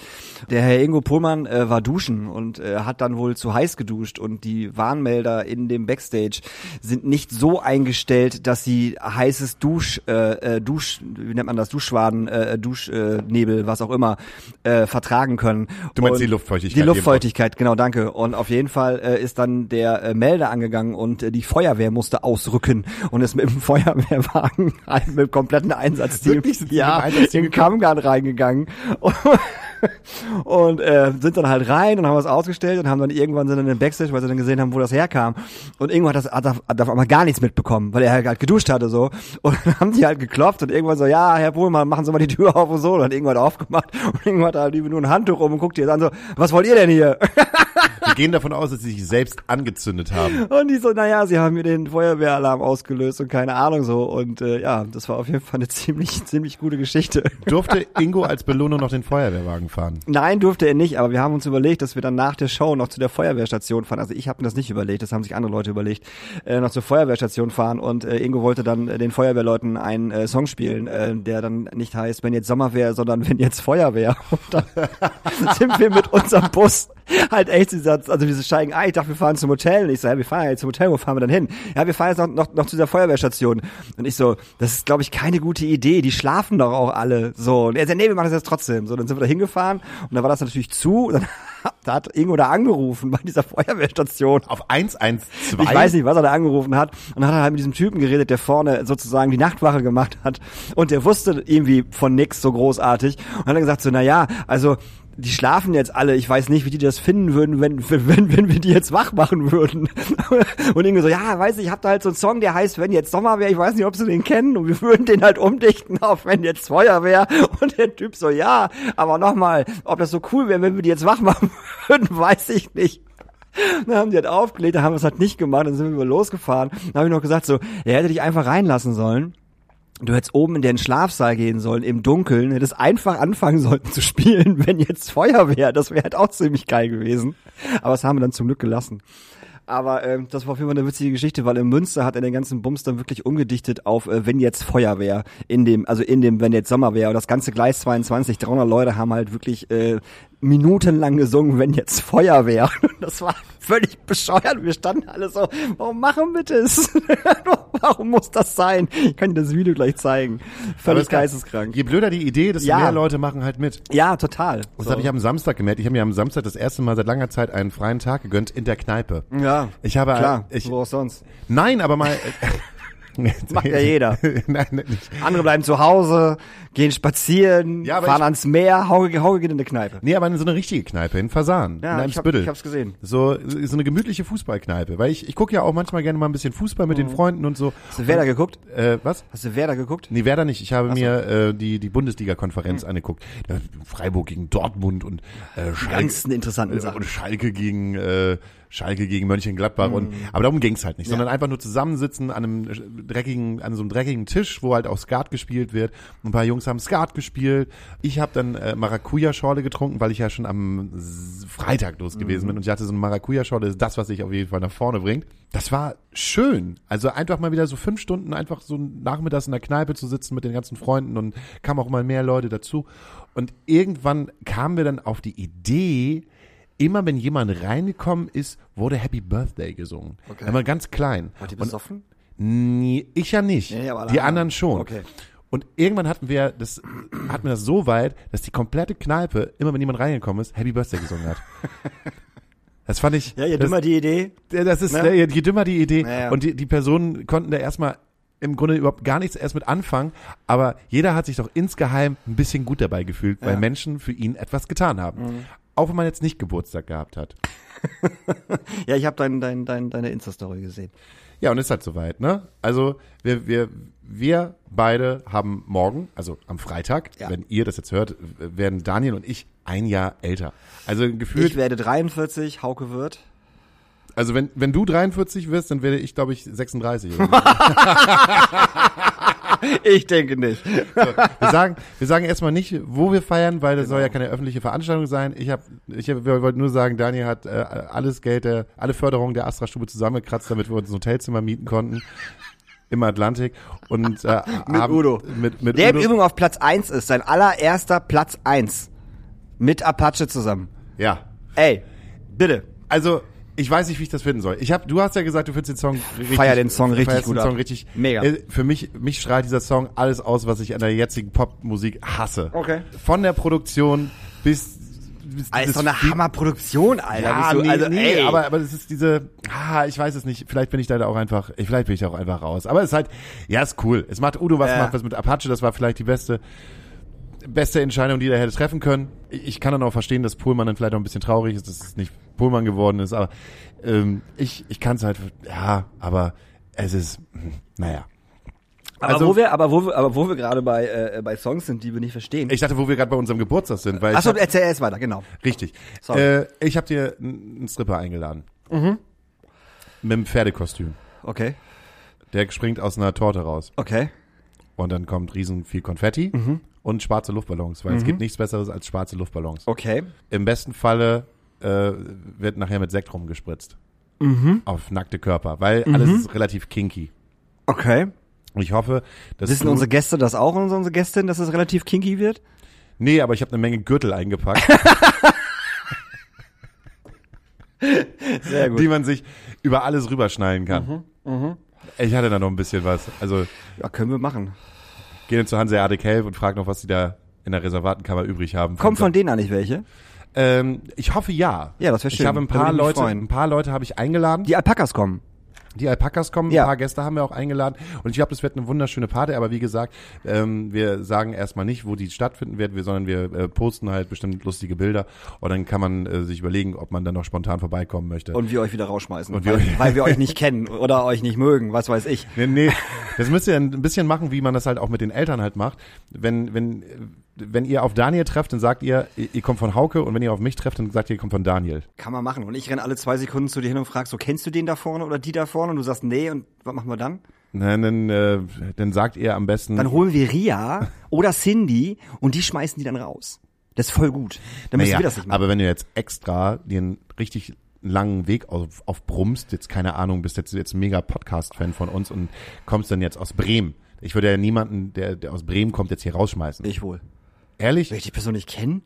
Der Herr Ingo Pohlmann äh, war duschen und äh, hat dann wohl zu heiß geduscht und die Warnmelder in dem Backstage sind nicht so eingestellt, dass sie heißes Dusch, äh, äh, Dusch, wie nennt man das, Duschschwaden, äh, Duschnebel, äh, was auch immer, äh, vertragen können. Du meinst Und die Luftfeuchtigkeit, Die Luftfeuchtigkeit, genau, danke. Und auf jeden Fall äh, ist dann der äh, Melder angegangen und äh, die Feuerwehr musste ausrücken und ist mit dem Feuerwehrwagen mit dem kompletten Einsatzteam ja, Einsatzteam in den Kammgarn reingegangen. und äh, sind dann halt rein und haben was ausgestellt und haben dann irgendwann sind dann in den Backstage, weil sie dann gesehen haben, wo das herkam. Und irgendwann hat das hat, hat auf einmal gar nichts mitbekommen, weil er halt, halt geduscht hatte so. Und dann haben die halt geklopft und irgendwann so, ja, Herr Pohlmann, machen Sie mal die Tür auf und so. Und hat irgendwann aufgemacht und irgendwann hat er halt nur ein Handtuch um und guckt ihr an so, was wollt ihr denn hier? Gehen davon aus, dass sie sich selbst angezündet haben. Und die so, naja, sie haben mir den Feuerwehralarm ausgelöst und keine Ahnung so. Und äh, ja, das war auf jeden Fall eine ziemlich, ziemlich gute Geschichte. Durfte Ingo als Belohnung noch den Feuerwehrwagen fahren? Nein, durfte er nicht, aber wir haben uns überlegt, dass wir dann nach der Show noch zu der Feuerwehrstation fahren. Also ich habe mir das nicht überlegt, das haben sich andere Leute überlegt, äh, noch zur Feuerwehrstation fahren und äh, Ingo wollte dann äh, den Feuerwehrleuten einen äh, Song spielen, äh, der dann nicht heißt, wenn jetzt Sommer wäre, sondern wenn jetzt Feuerwehr. Und dann sind wir mit unserem Bus halt echt dieser, also wir steigen ein, ich dachte, wir fahren zum Hotel und ich so, ja, wir fahren ja jetzt zum Hotel, wo fahren wir dann hin? Ja, wir fahren jetzt noch, noch, noch zu dieser Feuerwehrstation. Und ich so, das ist, glaube ich, keine gute Idee, die schlafen doch auch alle. So, und er sagt, nee, wir machen das jetzt trotzdem. So, dann sind wir da hingefahren und dann war das natürlich zu und dann da hat Ingo da angerufen bei dieser Feuerwehrstation. Auf 112? Ich weiß nicht, was er da angerufen hat. Und dann hat er halt mit diesem Typen geredet, der vorne sozusagen die Nachtwache gemacht hat. Und der wusste irgendwie von nix so großartig. Und dann hat er gesagt so, na ja, also, die schlafen jetzt alle. Ich weiß nicht, wie die das finden würden, wenn, wenn, wenn wir die jetzt wach machen würden. Und Ingo so, ja, weiß ich, ich hab da halt so einen Song, der heißt, wenn jetzt Sommer wäre, ich weiß nicht, ob sie den kennen. Und wir würden den halt umdichten auf, wenn jetzt Feuer wäre. Und der Typ so, ja, aber nochmal, ob das so cool wäre, wenn wir die jetzt wach machen würden, weiß ich nicht. Dann haben die halt aufgelegt, dann haben wir es halt nicht gemacht, dann sind wir losgefahren. Dann habe ich noch gesagt so, er hätte dich einfach reinlassen sollen. Du hättest oben in den Schlafsaal gehen sollen, im Dunkeln, hättest einfach anfangen sollen zu spielen, wenn jetzt Feuer wäre. Das wäre halt auch ziemlich geil gewesen. Aber das haben wir dann zum Glück gelassen. Aber ähm, das war auf jeden Fall eine witzige Geschichte, weil in Münster hat er den ganzen Bums dann wirklich umgedichtet auf äh, wenn jetzt Feuer wäre in dem also in dem wenn jetzt Sommer wäre und das ganze Gleis 22 300 Leute haben halt wirklich äh, minutenlang gesungen wenn jetzt Feuer wäre das war völlig bescheuert wir standen alle so warum machen wir das warum muss das sein ich kann dir das Video gleich zeigen völlig geisteskrank Je blöder die Idee, desto Ja. mehr Leute machen halt mit. ja total Das So. habe ich am Samstag gemerkt. Ich habe mir am Samstag das erste Mal seit langer Zeit einen freien Tag gegönnt in der Kneipe. ja Ich habe klar ich, wo auch sonst nein, aber mal Macht ja jeder. nein, nicht. Andere bleiben zu Hause, gehen spazieren, Ja, fahren ich- ans Meer, Hauge, Hauge geht in eine Kneipe. Nee, aber in so eine richtige Kneipe in Fasan, Ja, in ich, hab, Eimsbüttel. ich hab's gesehen. So, so eine gemütliche Fußballkneipe, weil ich, ich gucke ja auch manchmal gerne mal ein bisschen Fußball mit den Freunden und so. Hast du Werder geguckt? Äh, was? Hast du Werder geguckt? Nee, Werder nicht. Ich habe mir äh, die, die Bundesliga-Konferenz angeguckt. Da, Freiburg gegen Dortmund und äh, Schalke, Ganzen interessanten äh, Sachen. und Schalke gegen äh, Schalke gegen Mönchengladbach Mhm. und aber darum ging's halt nicht, sondern einfach nur zusammensitzen an einem dreckigen an so einem dreckigen Tisch, wo halt auch Skat gespielt wird. Ein paar Jungs haben Skat gespielt. Ich habe dann äh, Maracuja-Schorle getrunken, weil ich ja schon am Freitag los gewesen Mhm. bin und ich hatte so eine Maracuja-Schorle, ist das, was sich auf jeden Fall nach vorne bringt. Das war schön. Also einfach mal wieder so fünf Stunden einfach so nachmittags in der Kneipe zu sitzen mit den ganzen Freunden und kamen auch mal mehr Leute dazu. Und irgendwann kamen wir dann auf die Idee, immer wenn jemand reingekommen ist, wurde Happy Birthday gesungen. Okay. Immer ganz klein. Wart ihr besoffen? Nee, ich ja nicht. Nee, aber die anderen schon. Okay. Und irgendwann hatten wir das, hatten wir das so weit, dass die komplette Kneipe, immer wenn jemand reingekommen ist, Happy Birthday gesungen hat. Das fand ich. Ja, je das, dümmer die Idee. das ist, Ne? je, dümmer die Idee. Ja, ja. Und die, die Personen konnten da erstmal im Grunde überhaupt gar nichts erst mit anfangen, aber jeder hat sich doch insgeheim ein bisschen gut dabei gefühlt, weil Ja. Mhm. Menschen für ihn etwas getan haben. Auch wenn man jetzt nicht Geburtstag gehabt hat. Ja, ich habe dein, dein, dein, deine Insta-Story gesehen. Ja, und ist halt soweit, ne? Also wir, wir, wir beide haben morgen, also am Freitag, Ja. wenn ihr das jetzt hört, werden Daniel und ich ein Jahr älter. Also gefühlt, Ich werde 43, Hauke wird. also wenn, wenn du 43 wirst, dann werde ich, glaube ich, 36. so. Ich denke nicht. wir sagen, wir sagen erstmal nicht, wo wir feiern, weil das soll ja keine öffentliche Veranstaltung sein. Ich habe, ich hab, wir wollten nur sagen, Daniel hat äh, alles Geld, der, alle Förderung der Astra-Stube zusammengekratzt, damit wir uns ein Hotelzimmer mieten konnten im Atlantik und äh, Mit haben, Udo. mit, mit Der im. Übrigen auf Platz 1 ist, sein allererster Platz 1. Mit Apache zusammen. Ja, Ey, bitte. also ich weiß nicht, wie ich das finden soll. Ich hab, du hast ja gesagt, du findest den Song richtig, Feier den Song richtig gut den Song ab. richtig. Mega. Äh, Für mich, mich strahlt dieser Song alles aus, was ich an der jetzigen Popmusik hasse. Okay. Von der Produktion bis Alter, ist doch eine Hammerproduktion, Alter. Ja, du, nee, also, nee, ey. aber, aber das ist diese, ah, ich weiß es nicht, vielleicht bin ich da auch einfach, vielleicht bin ich da auch einfach raus. Aber es ist halt, ja, ist cool. Es macht Udo was, Ja. macht was mit Apache, das war vielleicht die beste, beste Entscheidung, die er hätte treffen können. Ich kann dann auch verstehen, dass Pohlmann dann vielleicht auch ein bisschen traurig ist, dass es nicht Pohlmann geworden ist, aber ähm, ich, ich kann es halt, ja, aber es ist, hm, naja. aber also- wo wir, aber wo wir, aber wo wir gerade bei, äh, bei Songs sind, die wir nicht verstehen. Ich dachte, wo wir gerade bei unserem Geburtstag sind, weil Achso, erzähl erst weiter, genau. Richtig. Sorry. Äh, ich habe dir einen Stripper eingeladen. Mhm. Mit einem Pferdekostüm. Okay, Der springt aus einer Torte raus. okay. Und dann kommt riesen viel Konfetti Mhm. Und schwarze Luftballons, weil es gibt nichts Besseres als schwarze Luftballons. Okay. Im besten Falle äh, wird nachher mit Sekt rumgespritzt. Mhm. Auf nackte Körper, weil alles ist relativ kinky. Okay. Und ich hoffe, dass Wissen unsere Gäste das auch unsere Gästin, dass es relativ kinky wird? Nee, aber ich habe eine Menge Gürtel eingepackt, Sehr die man sich über alles rüberschnallen kann. Mhm, Ich hatte da noch ein bisschen was. Also Ja, können wir machen. Gehen zu Hanseatic Help und frag noch, was sie da in der Reservatenkammer übrig haben. Kommt von denen eigentlich welche? Ähm, ich hoffe ja. Ja, das wär schön. Ich habe ein paar Leute, ein paar Leute habe ich eingeladen. Die Alpakas kommen. Die Alpakas kommen, Ja. ein paar Gäste haben wir auch eingeladen. Und ich glaube, das wird eine wunderschöne Party. Aber wie gesagt, ähm, wir sagen erstmal nicht, wo die stattfinden wird, wir, sondern wir äh, posten halt bestimmt lustige Bilder. Und dann kann man äh, sich überlegen, ob man dann noch spontan vorbeikommen möchte. Und wir euch wieder rausschmeißen. Und weil, weil wir euch nicht kennen oder euch nicht mögen, was weiß ich. Nee, nee, das müsst ihr ein bisschen machen, wie man das halt auch mit den Eltern halt macht. Wenn, wenn, wenn ihr auf Daniel trefft, dann sagt ihr, ihr ihr kommt von Hauke und wenn ihr auf mich trefft, dann sagt ihr, ihr kommt von Daniel. Kann man machen. Und ich renn alle zwei Sekunden zu dir hin und frag so, kennst du den da vorne oder die da vorne? Und du sagst, nee, und was machen wir dann? Nein, dann, äh, dann sagt ihr am besten. Dann holen wir Ria oder Cindy und die schmeißen die dann raus. Das ist voll gut. Dann müssen naja, wir das nicht machen. aber wenn du jetzt extra einen richtig langen Weg auf, auf brummst, jetzt keine Ahnung, bist jetzt jetzt ein mega Podcast-Fan von uns und kommst dann jetzt aus Bremen. Ich würde ja niemanden, der, der aus Bremen kommt, jetzt hier rausschmeißen. ich wohl. Ehrlich? Will ich die Person nicht kennen?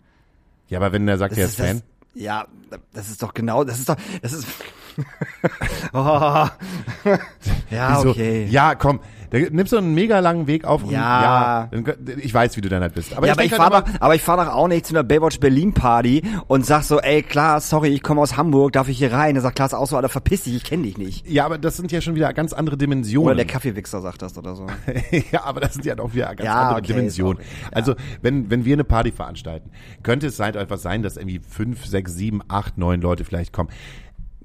Ja, aber wenn der sagt, der ist das, Fan. ja, das ist doch genau, das ist doch, das ist. oh. Ja, Wieso? okay. Ja, komm. Da nimmst du einen mega langen Weg auf. und- Ja. ich weiß, wie du dann halt bist. Aber ja, ich aber ich halt doch, aber ich fahr doch auch nicht zu einer Baywatch Berlin Party und sag so, ey, klar, sorry, ich komme aus Hamburg, darf ich hier rein? Der sagt Klaas auch so, Alter, verpiss dich, ich kenne dich nicht. Ja, aber das sind ja schon wieder ganz andere Dimensionen. Oder der Kaffeewichser sagt das oder so. ja, aber das sind ja auch wieder ganz Ja, andere okay, Dimensionen. ist ja. Also, wenn, wenn wir eine Party veranstalten, könnte es halt etwas sein, dass irgendwie fünf, sechs, sieben, acht, neun Leute vielleicht kommen,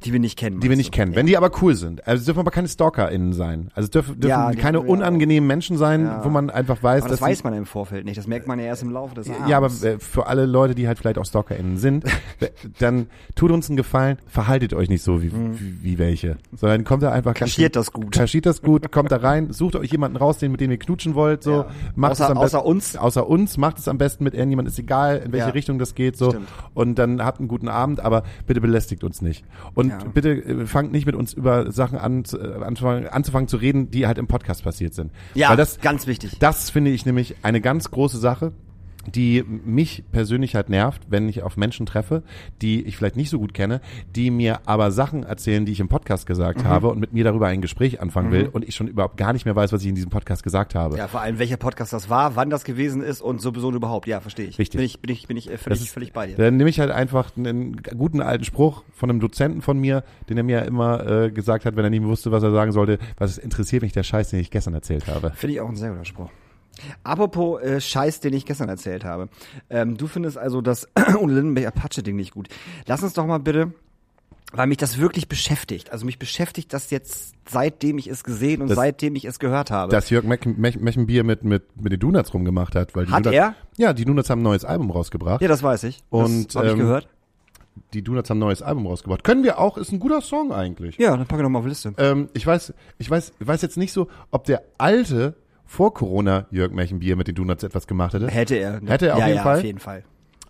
Die wir nicht kennen. die wir nicht kennen. Ja. Wenn die aber cool sind. Also, es dürfen aber keine StalkerInnen sein. Also, es dürfen, dürfen Ja, keine unangenehmen Menschen sein, Ja. wo man einfach weiß, Aber das weiß man im Vorfeld nicht. Das merkt man ja erst im Laufe des Abends. Ja, aber äh, für alle Leute, die halt vielleicht auch StalkerInnen sind, w- dann tut uns einen Gefallen, verhaltet euch nicht so wie, wie, wie welche, sondern kommt da einfach Mhm. Kaschiert das gut. Kaschiert das gut, kommt da rein, sucht euch jemanden raus, den mit dem ihr knutschen wollt, so, macht Außer- es am besten, außer uns. außer uns, macht es am besten mit irgendjemand, ist egal, in welche. Richtung das geht, so, Stimmt. und dann habt einen guten Abend, aber bitte belästigt uns nicht. Und Ja. bitte äh, fangt nicht mit uns über Sachen an, äh, anzufangen, anzufangen zu reden, die halt im Podcast passiert sind. ja, Weil das, ganz wichtig. das finde ich nämlich eine ganz große Sache, die mich persönlich halt nervt, wenn ich auf Menschen treffe, die ich vielleicht nicht so gut kenne, die mir aber Sachen erzählen, die ich im Podcast gesagt Mhm. habe und mit mir darüber ein Gespräch anfangen will und ich schon überhaupt gar nicht mehr weiß, was ich in diesem Podcast gesagt habe. Ja, vor allem welcher Podcast das war, wann das gewesen ist und sowieso und überhaupt. Ja, verstehe ich. Richtig. Bin ich, bin ich, bin ich äh, völlig, ist- völlig bei dir. Dann nehme ich halt einfach einen guten alten Spruch von einem Dozenten von mir, den er mir immer äh, gesagt hat, wenn er nicht mehr wusste, was er sagen sollte, was interessiert mich der Scheiß, den ich gestern erzählt habe. Finde ich auch ein sehr guter Spruch. Apropos äh, Scheiß, den ich gestern erzählt habe. Ähm, du findest also das Ole Lindenberg Apache-Ding nicht gut. Lass uns doch mal bitte, weil mich das wirklich beschäftigt. Also mich beschäftigt das jetzt, seitdem ich es gesehen und Das- seitdem ich es gehört habe. dass Jörg Mechenbier mit, mit, mit den Donuts rumgemacht hat. Weil die Hat Donuts, er? Ja, die Donuts haben ein neues Album rausgebracht. ja, das weiß ich. Und, das habe ich ähm, gehört. Die Donuts haben ein neues Album rausgebracht. Können wir auch, ist ein guter Song eigentlich. Ja, dann packe ich noch mal auf die Liste. Ähm, ich weiß, ich weiß, ich weiß jetzt nicht so, ob der alte vor Corona Jörg Mechenbier mit den Donuts etwas gemacht hätte. Hätte er. ne? Hätte er auf ja, jeden ja, Fall. auf jeden Fall.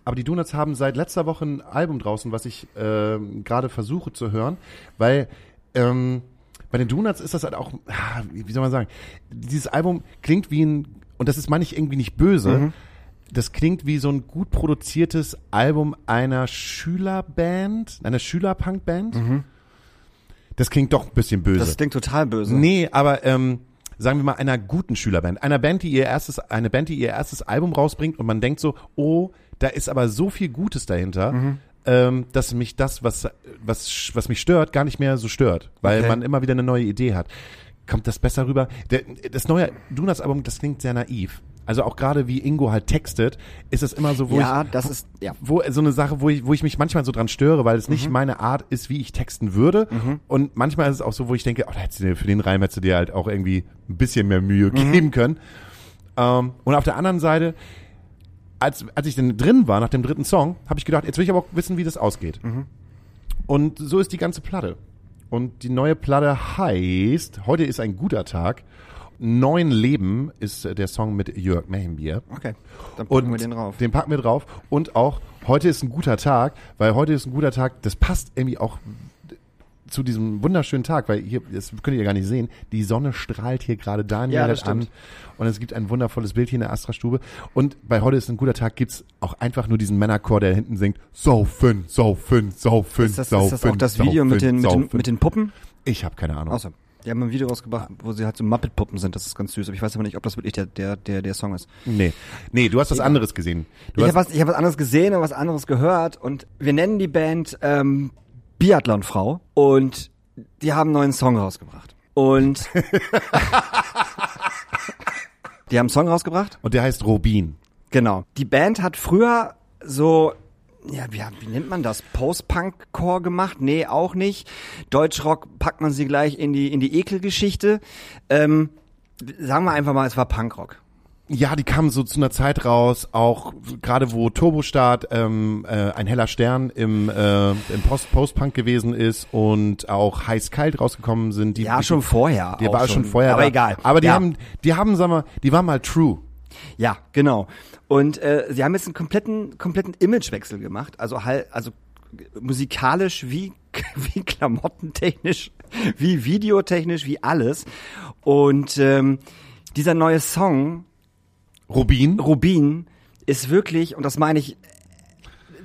Aber die Donuts haben seit letzter Woche ein Album draußen, was ich ähm, gerade versuche zu hören, weil ähm, bei den Donuts ist das halt auch, ah, wie soll man sagen, dieses Album klingt wie ein, und das ist meine ich irgendwie nicht böse, Mhm. das klingt wie so ein gut produziertes Album einer Schülerband, einer Schülerpunkband. Das klingt doch ein bisschen böse. Mhm. Das klingt total böse. Nee, aber ähm, sagen wir mal einer guten Schülerband, einer Band, die ihr erstes, eine Band, die ihr erstes Album rausbringt und man denkt so, oh, Da ist aber so viel Gutes dahinter, ähm, dass mich das, was, was, was mich stört, gar nicht mehr so stört, weil Okay. man immer wieder eine neue Idee hat. Kommt das besser rüber? Der, das neue Donuts-Album, das klingt sehr naiv. Also auch gerade wie Ingo halt textet, ist es immer so, wo ja, ich, das ist, ja. wo so eine Sache, wo ich, wo ich mich manchmal so dran störe, weil es Mhm. nicht meine Art ist, wie ich texten würde. Und manchmal ist es auch so, wo ich denke, oh, da hättest du dir für den Reim hättest du dir halt auch irgendwie ein bisschen mehr Mühe Mhm. geben können. Ähm, und auf der anderen Seite, als, als ich dann drin war nach dem dritten Song, habe ich gedacht, jetzt will ich aber auch wissen, wie das ausgeht. Mhm. Und so ist die ganze Platte. Und die neue Platte heißt, heute ist ein guter Tag. Neuen Leben ist äh, der Song mit Jörg Mehlenbier. Okay, dann packen Und wir den drauf. Den packen wir drauf. Und auch heute ist ein guter Tag, weil heute ist ein guter Tag. Das passt irgendwie auch zu diesem wunderschönen Tag, weil hier, das könnt ihr gar nicht sehen, die Sonne strahlt hier gerade Daniel Ja, das an stimmt. und es gibt ein wundervolles Bild hier in der Astra-Stube und bei heute ist ein guter Tag gibt's auch einfach nur diesen Männerchor, der hinten singt, saufen, saufen, saufen, Ist das, saufen, ist das auch das Video mit den, mit, den, saufen. mit den Puppen? Ich habe keine Ahnung. Außer. Die haben ein Video rausgebracht, wo sie halt so Muppet-Puppen sind. Das ist ganz süß. Aber ich weiß aber nicht, ob das wirklich der, der, der, der Song ist. Nee, nee, du hast was anderes gesehen. Du ich habe was, ich hab was anderes gesehen und was anderes gehört. Und wir nennen die Band ähm, Biathlon-Frau. Und die haben einen neuen Song rausgebracht. Und die haben einen Song rausgebracht. und der heißt Robin. Genau. Die Band hat früher so, ja, wie, wie nennt man das? Post-Punk-Core gemacht? Nee, auch nicht. Deutschrock packt man sie gleich in die, in die Ekelgeschichte. Ähm, sagen wir einfach mal, es war Punkrock. Ja, die kamen so zu einer Zeit raus, auch gerade wo Turbostart ähm, äh, ein heller Stern im, äh, im Post Postpunk gewesen ist und auch heiß kalt rausgekommen sind. Die, Ja, schon vorher. Die war schon vorher. Aber da. egal. Aber die ja. haben, die haben, sag mal, die waren mal true. Ja, genau. Und äh, sie haben jetzt einen kompletten, kompletten Imagewechsel gemacht. Also halt, also musikalisch wie, wie klamottentechnisch, wie videotechnisch, wie alles. Und ähm, dieser neue Song, Rubin. Rubin, ist wirklich, und das meine ich,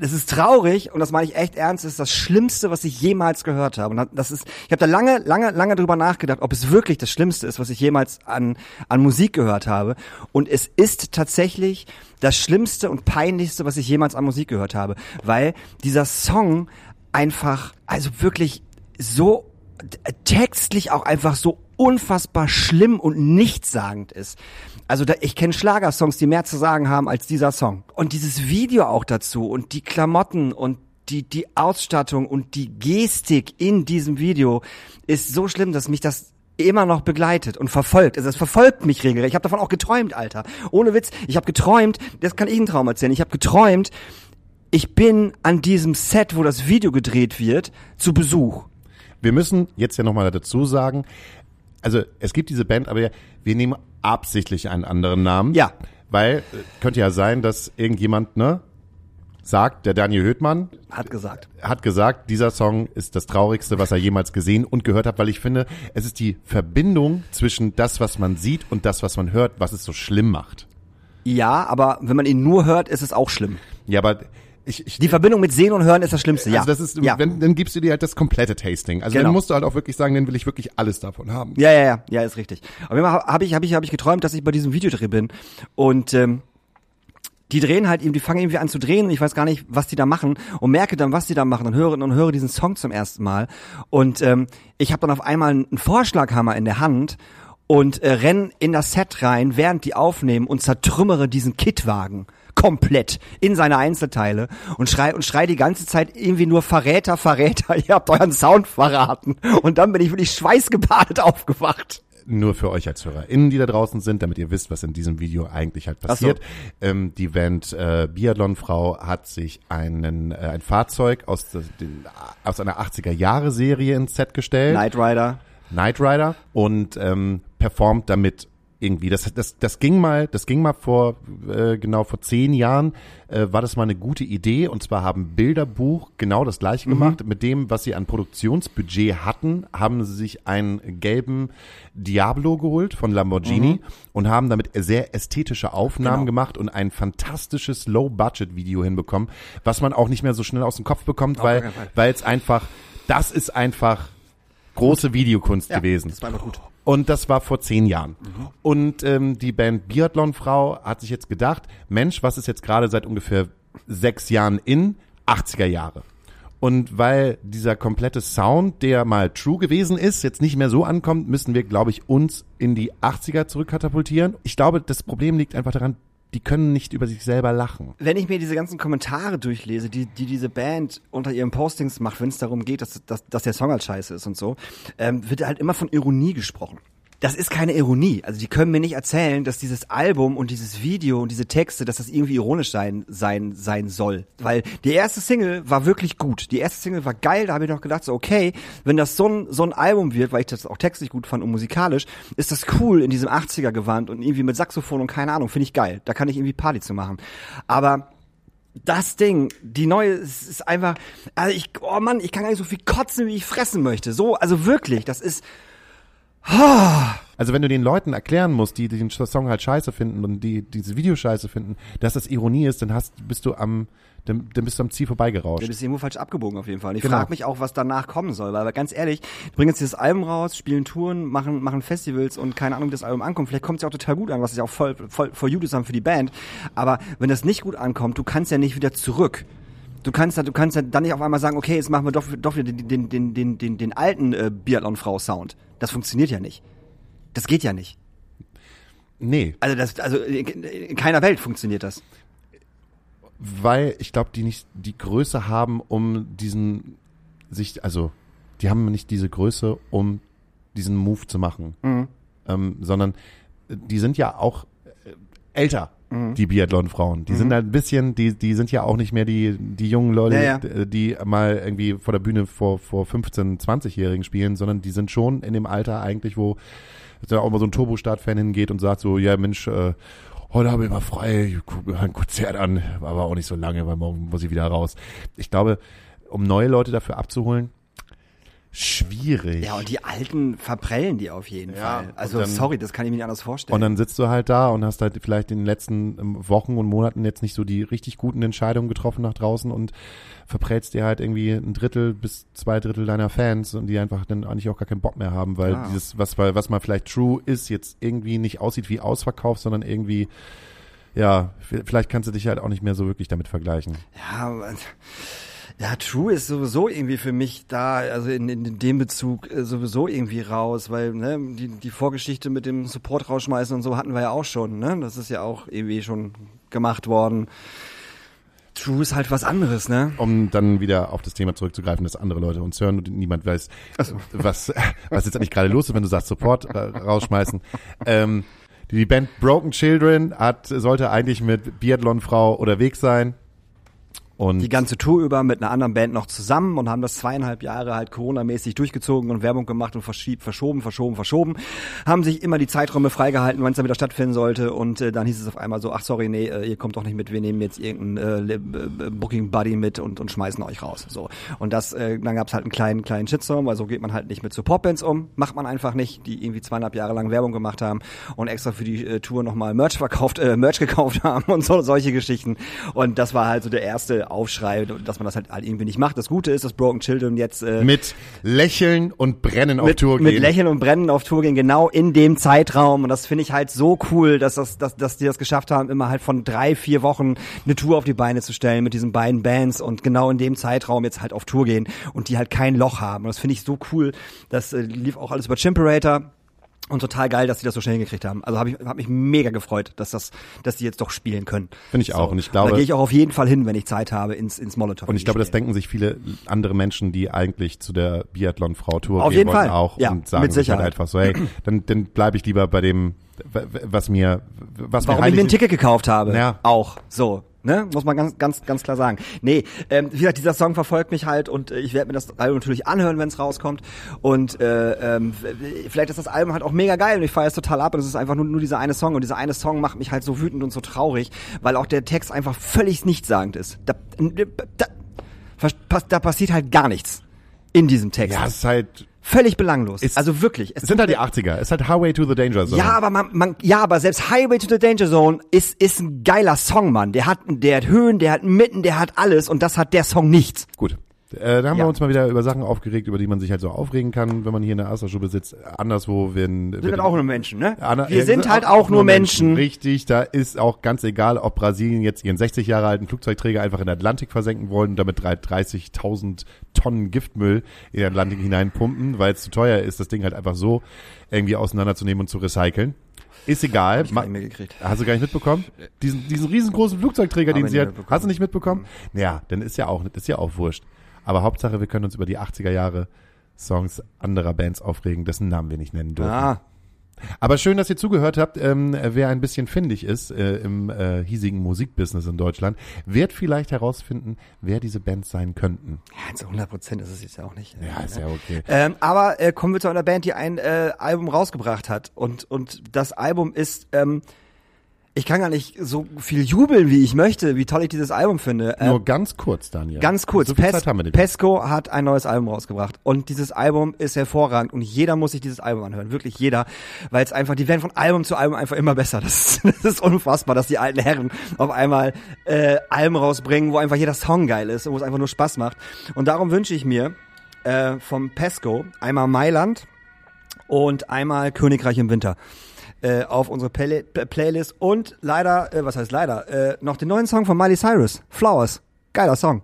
es ist traurig und das meine ich echt ernst, es ist das Schlimmste, was ich jemals gehört habe. Und das ist, ich habe da lange, lange, lange drüber nachgedacht, ob es wirklich das Schlimmste ist, was ich jemals an, an Musik gehört habe. Und es ist tatsächlich das Schlimmste und Peinlichste, was ich jemals an Musik gehört habe. Weil dieser Song einfach, also wirklich so t- textlich auch einfach so unfassbar schlimm und nichtssagend ist. Also da, ich kenne Schlagersongs, die mehr zu sagen haben als dieser Song. Und dieses Video auch dazu und die Klamotten und die, die Ausstattung und die Gestik in diesem Video ist so schlimm, dass mich das immer noch begleitet und verfolgt. Also es verfolgt mich regelrecht. Ich habe davon auch geträumt, Alter. Ohne Witz. Ich habe geträumt, das kann ich einen Traum erzählen. Ich habe geträumt, ich bin an diesem Set, wo das Video gedreht wird, zu Besuch. Wir müssen jetzt ja nochmal dazu sagen, also es gibt diese Band, aber wir nehmen absichtlich einen anderen Namen. Ja. Weil äh, könnte ja sein, dass irgendjemand, ne, sagt, der Daniel Höhtmann Hat gesagt. hat gesagt, dieser Song ist das traurigste, was er jemals gesehen und gehört hat, weil ich finde, es ist die Verbindung zwischen das, was man sieht und das, was man hört, was es so schlimm macht. Ja, aber wenn man ihn nur hört, ist es auch schlimm. Ja, aber ich, ich Die Verbindung mit Sehen und Hören ist das Schlimmste. Ja. also das ist, ja. wenn, dann gibst du dir halt das komplette Tasting. Also Genau. dann musst du halt auch wirklich sagen, dann will ich wirklich alles davon haben. Ja, ja, ja, ja, ist richtig. Aber immer habe ich, habe ich, habe ich geträumt, dass ich bei diesem Videodreh bin und ähm, die drehen halt eben, die fangen irgendwie an zu drehen und ich weiß gar nicht, was die da machen und merke dann, was die da machen und höre und höre diesen Song zum ersten Mal und ähm, ich habe dann auf einmal einen Vorschlaghammer in der Hand und äh, renn in das Set rein, während die aufnehmen und zertrümmere diesen Kitwagen komplett in seine Einzelteile und schrei und schrei die ganze Zeit irgendwie nur Verräter, Verräter, ihr habt euren Sound verraten und dann bin ich wirklich schweißgebadet aufgewacht. Nur für euch als HörerInnen, die da draußen sind, damit ihr wisst, was in diesem Video eigentlich halt so. passiert. Ähm, die Band äh, Biathlon-Frau hat sich einen, äh, ein Fahrzeug aus, der- den, aus einer 80er-Jahre-Serie ins Set gestellt. Knight Rider. Knight Rider und ähm, performt damit irgendwie. Das, das, das ging mal, das ging mal vor äh, genau vor zehn Jahren äh, war das mal eine gute Idee und zwar haben Bilderbuch genau das gleiche gemacht. Mit dem, was sie an Produktionsbudget hatten, haben sie sich einen gelben Diablo geholt von Lamborghini und haben damit sehr ästhetische Aufnahmen Genau. gemacht und ein fantastisches Low-Budget-Video hinbekommen, was man auch nicht mehr so schnell aus dem Kopf bekommt, weil keinen Fall. weil es einfach, das ist einfach große Videokunst Ja, gewesen. das war einfach gut. Und das war vor zehn Jahren. Und ähm, die Band Biathlon-Frau hat sich jetzt gedacht, Mensch, was ist jetzt gerade seit ungefähr sechs Jahren in 80er Jahre. Und weil dieser komplette Sound, der mal true gewesen ist, jetzt nicht mehr so ankommt, müssen wir, glaube ich, uns in die 80er zurückkatapultieren. Ich glaube, das Problem liegt einfach daran, die können nicht über sich selber lachen. Wenn ich mir diese ganzen Kommentare durchlese, die, die diese Band unter ihren Postings macht, wenn es darum geht, dass, dass, dass der Song halt scheiße ist und so, ähm, wird halt immer von Ironie gesprochen das ist keine Ironie. Also die können mir nicht erzählen, dass dieses Album und dieses Video und diese Texte, dass das irgendwie ironisch sein sein sein soll, weil die erste Single war wirklich gut. Die erste Single war geil, da habe ich noch gedacht, so okay, wenn das so ein so ein Album wird, weil ich das auch textlich gut fand und musikalisch, ist das cool in diesem 80er Gewand und irgendwie mit Saxophon und keine Ahnung, finde ich geil. Da kann ich irgendwie Party zu machen. Aber das Ding, die neue, ist einfach, also ich, oh Mann, ich kann gar nicht so viel kotzen, wie ich fressen möchte. So, also wirklich, das ist, also wenn du den Leuten erklären musst, die den Song halt scheiße finden und die dieses Video scheiße finden, dass das Ironie ist, dann hast, bist du am dann, dann bist du am Ziel vorbeigerauscht. Du bist irgendwo falsch abgebogen auf jeden Fall. Und ich genau. frage mich auch, was danach kommen soll, weil ganz ehrlich, bringen jetzt dieses Album raus, spielen Touren, machen, machen Festivals und keine Ahnung, wie das Album ankommt. Vielleicht kommt es ja auch total gut an, was ist ja auch voll, voll, voll gut ist für die Band. Aber wenn das nicht gut ankommt, du kannst ja nicht wieder zurück. Du kannst ja, du kannst ja dann nicht auf einmal sagen, okay, jetzt machen wir doch, doch wieder den, den, den, den, den, alten äh, Biathlon-Frau-Sound. Das funktioniert ja nicht. Das geht ja nicht. Nee. Also das, also in keiner Welt funktioniert das. Weil ich glaube, die nicht die Größe haben, um diesen sich, also die haben nicht diese Größe, um diesen Move zu machen, mhm. ähm, sondern die sind ja auch äh, älter mhm. die Biathlon-Frauen. Die mhm. sind halt ein bisschen, die, die sind ja auch nicht mehr die, die jungen Leute, ja, ja. die mal irgendwie vor der Bühne vor, vor 15, 20-Jährigen spielen, sondern die sind schon in dem Alter eigentlich, wo da auch mal so ein Turbo-Start-Fan hingeht und sagt so, ja Mensch, äh, heute habe ich mal frei, ich gucke mir ein Konzert an, aber auch nicht so lange, weil morgen muss ich wieder raus. Ich glaube, um neue Leute dafür abzuholen, schwierig. Ja, und die Alten verprellen die auf jeden ja, Fall. Also dann, sorry, das kann ich mir nicht anders vorstellen. Und dann sitzt du halt da und hast halt vielleicht in den letzten ähm, Wochen und Monaten jetzt nicht so die richtig guten Entscheidungen getroffen nach draußen und verprellst dir halt irgendwie ein Drittel bis zwei Drittel deiner Fans und die einfach dann eigentlich auch gar keinen Bock mehr haben, weil ah. dieses, was, was mal vielleicht true ist, jetzt irgendwie nicht aussieht wie Ausverkauf, sondern irgendwie ja, vielleicht kannst du dich halt auch nicht mehr so wirklich damit vergleichen. Ja, ja, True ist sowieso irgendwie für mich da, also in, in dem Bezug äh, sowieso irgendwie raus, weil ne, die, die Vorgeschichte mit dem Support rausschmeißen und so hatten wir ja auch schon, ne? Das ist ja auch irgendwie schon gemacht worden. True ist halt was anderes, ne? Um dann wieder auf das Thema zurückzugreifen, dass andere Leute uns hören und niemand weiß, so. was, was jetzt eigentlich gerade los ist, wenn du sagst Support äh, rausschmeißen. ähm, die Band Broken Children hat, sollte eigentlich mit Biathlon-Frau unterwegs sein. Und die ganze Tour über mit einer anderen Band noch zusammen und haben das zweieinhalb Jahre halt Corona-mäßig durchgezogen und Werbung gemacht und verschoben, verschoben, verschoben. Haben sich immer die Zeiträume freigehalten, wann es dann wieder stattfinden sollte und äh, dann hieß es auf einmal so, ach sorry, nee, äh, ihr kommt doch nicht mit, wir nehmen jetzt irgendeinen äh, äh Booking Buddy mit und, und schmeißen euch raus. So. Und das, äh, dann gab es halt einen kleinen, kleinen Shitstorm, weil so geht man halt nicht mit Supportbands um, macht man einfach nicht, die irgendwie zweieinhalb Jahre lang Werbung gemacht haben und extra für die äh, Tour nochmal Merch verkauft, äh, Merch gekauft haben und so solche Geschichten. Und das war halt so der erste Aufschrei, dass man das halt, halt irgendwie nicht macht. Das Gute ist, dass Broken Children jetzt äh, mit Lächeln und Brennen auf Tour gehen. Mit Lächeln und Brennen auf Tour gehen, genau in dem Zeitraum. Und das finde ich halt so cool, dass das, dass, dass die das geschafft haben, immer halt von drei, vier Wochen eine Tour auf die Beine zu stellen mit diesen beiden Bands und genau in dem Zeitraum jetzt halt auf Tour gehen und die halt kein Loch haben. Und das finde ich so cool. Das äh, lief auch alles über Chimperator und total geil, dass sie das so schnell hingekriegt haben. Also habe ich hab mich mega gefreut, dass das, dass die jetzt doch spielen können. Finde ich auch. So. Und ich glaube, und da gehe ich auch auf jeden Fall hin, wenn ich Zeit habe, ins ins Molotow. Und ich glaube, das denken sich viele andere Menschen, die eigentlich zu der Biathlon-Frau Tour auf gehen wollen, Fall. auch ja, und sagen mit sich halt einfach so, hey, dann dann bleibe ich lieber bei dem, was mir, was Warum mir ich mir ein Ticket gekauft habe. Ja. Auch so. Ne? Muss man ganz, ganz, ganz klar sagen. Nee, ähm, wie gesagt, dieser Song verfolgt mich halt und äh, ich werde mir das Album natürlich anhören, wenn es rauskommt. Und äh, ähm, vielleicht ist das Album halt auch mega geil und ich feiere es total ab und es ist einfach nur, nur dieser eine Song und dieser eine Song macht mich halt so wütend und so traurig, weil auch der Text einfach völlig nichtssagend ist. Da, da, da, da passiert halt gar nichts in diesem Text. Ja, es ist halt Völlig belanglos. Ist, also wirklich. Es sind halt die 80er. Es ist halt Highway to the Danger Zone. Ja, aber man, man, ja, aber selbst Highway to the Danger Zone ist, ist ein geiler Song, Mann. Der hat, der hat Höhen, der hat Mitten, der hat alles und das hat der Song nichts. Gut. Äh, da haben Ja. wir uns mal wieder über Sachen aufgeregt, über die man sich halt so aufregen kann, wenn man hier in der Asterstube sitzt. Anderswo werden... Wir sind auch nur Menschen, ne? Anna- Wir ja, sind halt auch nur Menschen. Richtig, da ist auch ganz egal, ob Brasilien jetzt ihren 60 Jahre alten Flugzeugträger einfach in den Atlantik versenken wollen und damit drei- 30.000 Tonnen Giftmüll in den Atlantik hineinpumpen, weil es zu teuer ist, das Ding halt einfach so irgendwie auseinanderzunehmen und zu recyceln. Ist egal. Gekriegt. Hast du gar nicht mitbekommen? Diesen, diesen riesengroßen Flugzeugträger, Hab den sie hat. Hast du nicht mitbekommen? Ja, dann ist ja auch, ist ja auch wurscht. Aber Hauptsache, wir können uns über die 80er Jahre Songs anderer Bands aufregen, dessen Namen wir nicht nennen dürfen. Ah, Aber schön, dass ihr zugehört habt. Ähm, wer ein bisschen findig ist äh, im äh, hiesigen Musikbusiness in Deutschland, wird vielleicht herausfinden, wer diese Bands sein könnten. ja, zu 100 Prozent ist es jetzt ja auch nicht. Ja, ist ja okay. Ähm, aber äh, kommen wir zu einer Band, die ein äh, Album rausgebracht hat. Und, und das Album ist, ähm, ich kann gar nicht so viel jubeln, wie ich möchte, wie toll ich dieses Album finde. Ähm, Nur ganz kurz, Daniel. Ganz kurz, So Pes. Pesco hat ein neues Album rausgebracht und dieses Album ist hervorragend und jeder muss sich dieses Album anhören, wirklich jeder, weil es einfach, die werden von Album zu Album einfach immer besser. Das ist, das ist unfassbar, dass die alten Herren auf einmal äh, Alben rausbringen, wo einfach jeder Song geil ist und wo es einfach nur Spaß macht. Und darum wünsche ich mir äh, vom Pesco einmal Mailand und einmal Königreich im Winter äh, auf unsere Play Playlist und leider, äh, was heißt leider, äh, noch den neuen Song von Miley Cyrus, Flowers. Geiler Song.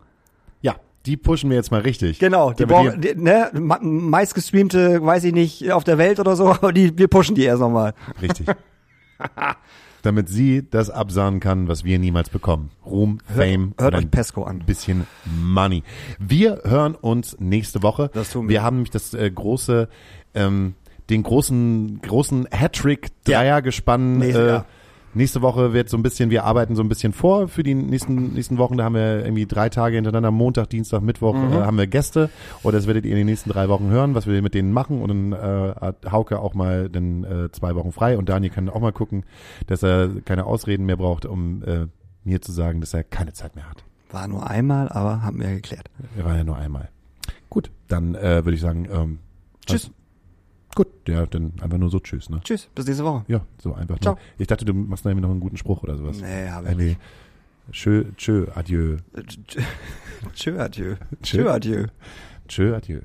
Ja, die pushen wir jetzt mal richtig. Genau, die, brauchen, die ne, meistgestreamte, weiß ich nicht, auf der Welt oder so, aber die, wir pushen die erst nochmal. Richtig. Damit sie das absahnen kann, was wir niemals bekommen. Ruhm, Fame hört euch ein Pesco an. bisschen Money. Wir hören uns nächste Woche. Das tun wir. Wir haben nämlich das äh, große, ähm, den großen, großen Hattrick Dreier gespann. Nächste- äh, ja. Nächste Woche wird so ein bisschen, wir arbeiten so ein bisschen vor für die nächsten, nächsten Wochen. Da haben wir irgendwie drei Tage hintereinander, Montag, Dienstag, Mittwoch, Mhm. äh, haben wir Gäste. Oder das werdet ihr in den nächsten drei Wochen hören, was wir mit denen machen. Und dann äh, hat Hauke auch mal dann äh, zwei Wochen frei. Und Daniel kann auch mal gucken, dass er keine Ausreden mehr braucht, um äh, mir zu sagen, dass er keine Zeit mehr hat. War nur einmal, aber haben wir geklärt. Waren ja nur einmal. Gut, dann äh, würde ich sagen, ähm, Tschüss. Gut, ja, dann einfach nur so Tschüss, ne? Tschüss, bis nächste Woche. Ja, so einfach Ciao. nur. Ich dachte, du machst irgendwie noch einen guten Spruch oder sowas. Nee, hab ich Irgendwie, nicht. Tschö, tschö, adieu. Tschö, adieu. Tschö, adieu. Tschö, adieu.